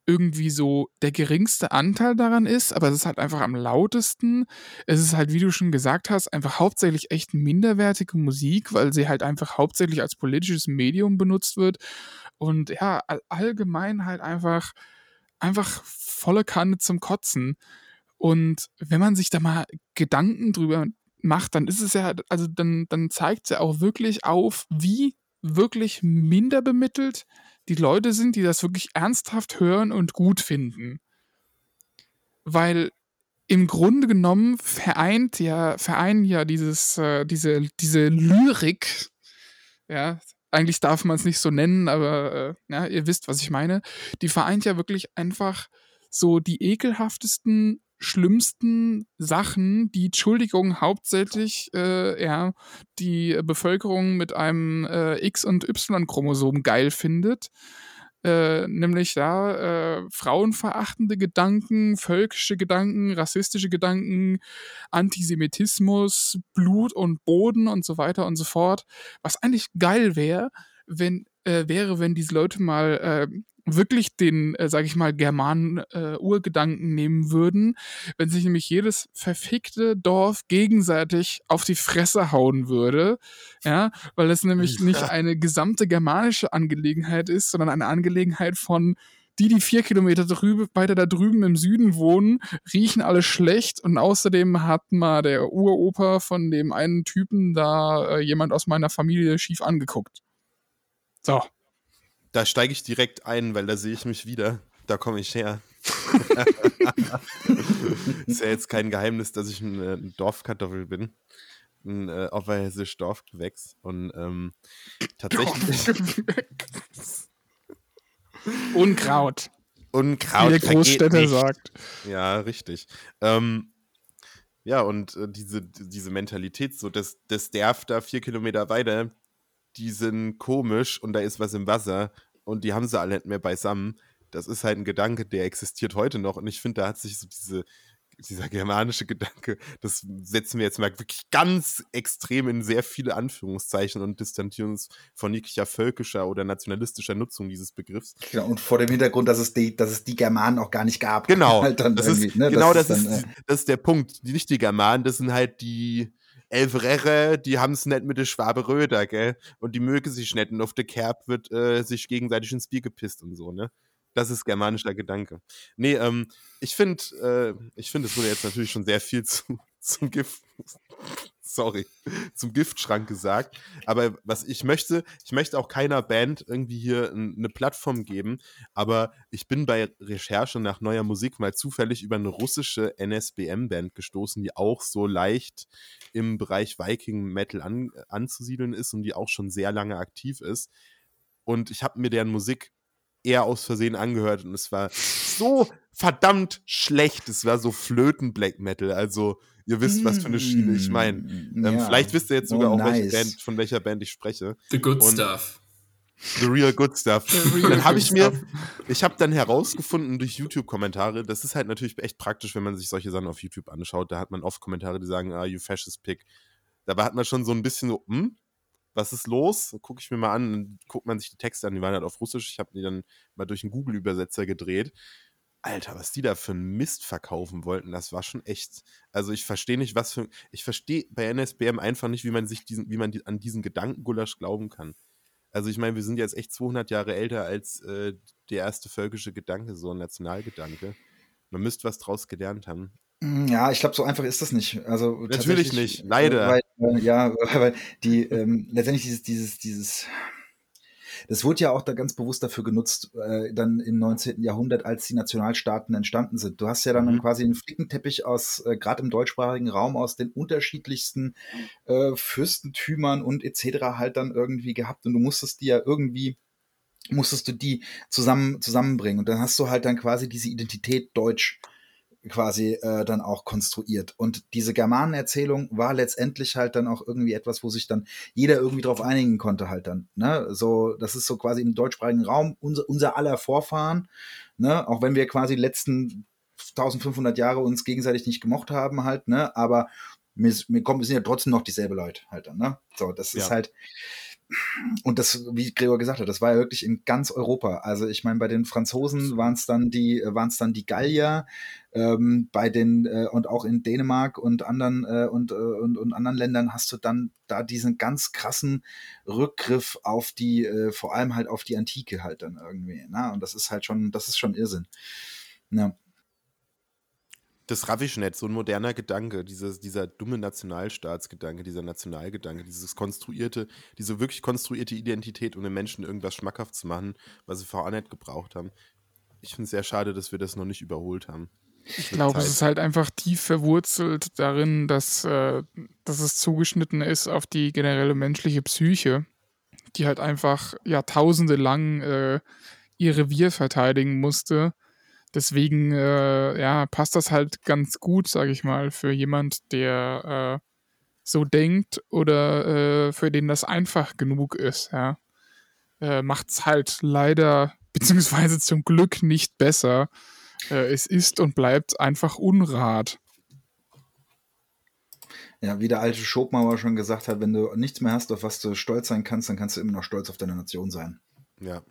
irgendwie so der geringste Anteil daran ist, aber es ist halt einfach am lautesten. Es ist halt, wie du schon gesagt hast, einfach hauptsächlich echt minderwertige Musik, weil sie halt einfach hauptsächlich als politisches Medium benutzt wird und ja, allgemein halt einfach einfach volle Kanne zum Kotzen. Und wenn man sich da mal Gedanken drüber macht, dann ist es ja, also dann, dann zeigt es ja auch wirklich auf, wie wirklich minder bemittelt die Leute sind, die das wirklich ernsthaft hören und gut finden. Weil im Grunde genommen vereint ja, vereinen ja dieses, äh, diese, diese Lyrik, ja, eigentlich darf man es nicht so nennen, aber äh, ja, ihr wisst, was ich meine, die vereint ja wirklich einfach so die ekelhaftesten schlimmsten Sachen, die Entschuldigung hauptsächlich äh, ja, die Bevölkerung mit einem äh, X- und Y-Chromosom geil findet. Äh, nämlich ja, äh, frauenverachtende Gedanken, völkische Gedanken, rassistische Gedanken, Antisemitismus, Blut und Boden und so weiter und so fort. Was eigentlich geil wäre, wenn, äh, wäre, wenn diese Leute mal äh, wirklich den, äh, sage ich mal, Germanen-Urgedanken äh, nehmen würden, wenn sich nämlich jedes verfickte Dorf gegenseitig auf die Fresse hauen würde, ja, weil es nämlich ja. nicht eine gesamte germanische Angelegenheit ist, sondern eine Angelegenheit von die, die vier Kilometer drüben, weiter da drüben im Süden wohnen, riechen alle schlecht und außerdem hat mal der Uropa von dem einen Typen da äh, jemand aus meiner Familie schief angeguckt. So, da steige ich direkt ein, weil da sehe ich mich wieder. Da komme ich her. [laughs] ist ja jetzt kein Geheimnis, dass ich ein, äh, ein Dorfkartoffel bin. Ein äh, oberhessisch Dorfgewächs. Und ähm, tatsächlich. Unkraut. Unkraut. Wie der Großstädter sagt. Ja, richtig. Ähm, ja, und äh, diese, diese Mentalität, so das, das Derf da vier Kilometer weiter, die sind komisch und da ist was im Wasser und die haben sie alle nicht mehr beisammen. Das ist halt ein Gedanke, der existiert heute noch und ich finde, da hat sich so diese, dieser germanische Gedanke, das setzen wir jetzt mal wirklich ganz extrem in sehr viele Anführungszeichen und distanzieren uns von jeglicher völkischer oder nationalistischer Nutzung dieses Begriffs. Genau, und vor dem Hintergrund, dass es die, dass es die Germanen auch gar nicht gab. Genau, [laughs] halt das ist, ne? genau das, das, ist, dann, äh das ist der Punkt. Die, nicht die Germanen, das sind halt die, Elfrere, die haben's nicht mit der Schwabe Röder, gell? Und die mögen sich nicht. Und auf der Kerb wird äh, sich gegenseitig ins Bier gepisst und so, ne? Das ist germanischer Gedanke. Nee, ähm, ich finde, äh, ich finde, es wurde jetzt natürlich schon sehr viel zu, [laughs] zum Gift sorry, zum Giftschrank gesagt. Aber was ich möchte, ich möchte auch keiner Band irgendwie hier eine Plattform geben, aber ich bin bei Recherche nach neuer Musik mal zufällig über eine russische NSBM-Band gestoßen, die auch so leicht im Bereich Viking Metal an, anzusiedeln ist und die auch schon sehr lange aktiv ist. Und ich habe mir deren Musik eher aus Versehen angehört und es war so verdammt schlecht. Es war so Flöten-Black Metal. Also, ihr wisst, was für eine Schiene ich meine. Mm, ähm, ja. Vielleicht wisst ihr jetzt sogar oh, auch, nice. Band, von welcher Band ich spreche. The Good und Stuff. The Real Good Stuff. Real dann habe ich mir, ich habe dann herausgefunden durch YouTube-Kommentare, das ist halt natürlich echt praktisch, wenn man sich solche Sachen auf YouTube anschaut. Da hat man oft Kommentare, die sagen, ah, you fascist pick. Dabei hat man schon so ein bisschen so, hm, was ist los? Gucke ich mir mal an, dann guckt man sich die Texte an, die waren halt auf Russisch. Ich habe die dann mal durch einen Google-Übersetzer gedreht. Alter, was die da für einen Mist verkaufen wollten, das war schon echt. Also ich verstehe nicht, was für. Ich verstehe bei NSBM einfach nicht, wie man sich diesen, wie man die, an diesen Gedankengulasch glauben kann. Also ich meine, wir sind jetzt echt 200 Jahre älter als äh, der erste völkische Gedanke, so ein Nationalgedanke. Man müsste was draus gelernt haben. Hm, ja, ich glaube, so einfach ist das nicht. Also natürlich nicht, leider. Weil, äh, ja, [laughs] weil die ähm, letztendlich dieses, dieses, dieses das wurde ja auch da ganz bewusst dafür genutzt, äh, dann im 19. Jahrhundert, als die Nationalstaaten entstanden sind. Du hast ja dann Mhm. quasi einen Flickenteppich aus, äh, gerade im deutschsprachigen Raum, aus den unterschiedlichsten äh, Fürstentümern und etc. halt dann irgendwie gehabt und du musstest die ja irgendwie musstest du die zusammen zusammenbringen und dann hast du halt dann quasi diese Identität Deutsch quasi äh, dann auch konstruiert. Und diese Germanenerzählung war letztendlich halt dann auch irgendwie etwas, wo sich dann jeder irgendwie drauf einigen konnte halt dann. Ne? So, das ist so quasi im deutschsprachigen Raum unser, unser aller Vorfahren, ne? auch wenn wir quasi die letzten 1500 Jahre uns gegenseitig nicht gemocht haben halt, ne? aber wir, wir, kommen, wir sind ja trotzdem noch dieselbe Leute halt dann. Ne? So, das ist Ja. halt und das, wie Gregor gesagt hat, das war ja wirklich in ganz Europa. Also ich meine, bei den Franzosen waren es dann die, waren es dann die Gallier, ähm, bei den äh, und auch in Dänemark und anderen äh, und, äh, und, und anderen Ländern hast du dann da diesen ganz krassen Rückgriff auf die, äh, vor allem halt auf die Antike halt dann irgendwie. Na? Und das ist halt schon, das ist schon Irrsinn. Ja. Das nicht, so ein moderner Gedanke, dieses, dieser dumme Nationalstaatsgedanke, dieser Nationalgedanke, dieses konstruierte, diese wirklich konstruierte Identität, um den Menschen irgendwas schmackhaft zu machen, was sie vorher nicht gebraucht haben. Ich finde es sehr schade, dass wir das noch nicht überholt haben. Ich glaube, es ist halt einfach tief verwurzelt darin, dass, äh, dass es zugeschnitten ist auf die generelle menschliche Psyche, die halt einfach Jahrtausende lang äh, ihr Revier verteidigen musste. Deswegen äh, ja, passt das halt ganz gut, sage ich mal, für jemand, der äh, so denkt oder äh, für den das einfach genug ist. Ja. Äh, Macht es halt leider, [laughs] beziehungsweise zum Glück nicht besser. Äh, es ist und bleibt einfach Unrat. Ja, wie der alte Schopenhauer schon gesagt hat, wenn du nichts mehr hast, auf was du stolz sein kannst, dann kannst du immer noch stolz auf deine Nation sein. Ja,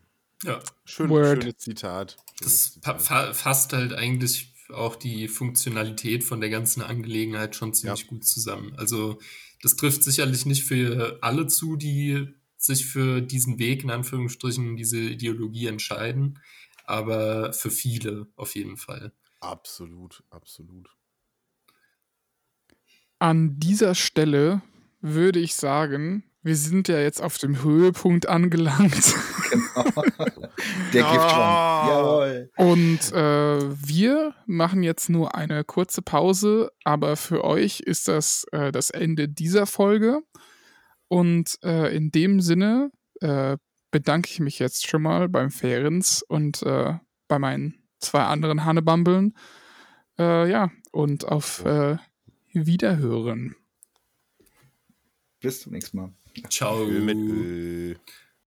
Ja, schön, schönes Zitat. Schönes das Zitat. fa fasst halt eigentlich auch die Funktionalität von der ganzen Angelegenheit schon ziemlich Ja. gut zusammen. Also das trifft sicherlich nicht für alle zu, die sich für diesen Weg in Anführungsstrichen, diese Ideologie entscheiden, aber für viele auf jeden Fall. Absolut, absolut. An dieser Stelle würde ich sagen, wir sind ja jetzt auf dem Höhepunkt angelangt. Genau. Der Giftschwamm. Jawohl. Und äh, wir machen jetzt nur eine kurze Pause, aber für euch ist das äh, das Ende dieser Folge. Und äh, in dem Sinne äh, bedanke ich mich jetzt schon mal beim Ferens und äh, bei meinen zwei anderen Hannebambeln. Äh, ja, und auf Wiederhören. Bis zum nächsten Mal. Ciao. Mit Ö.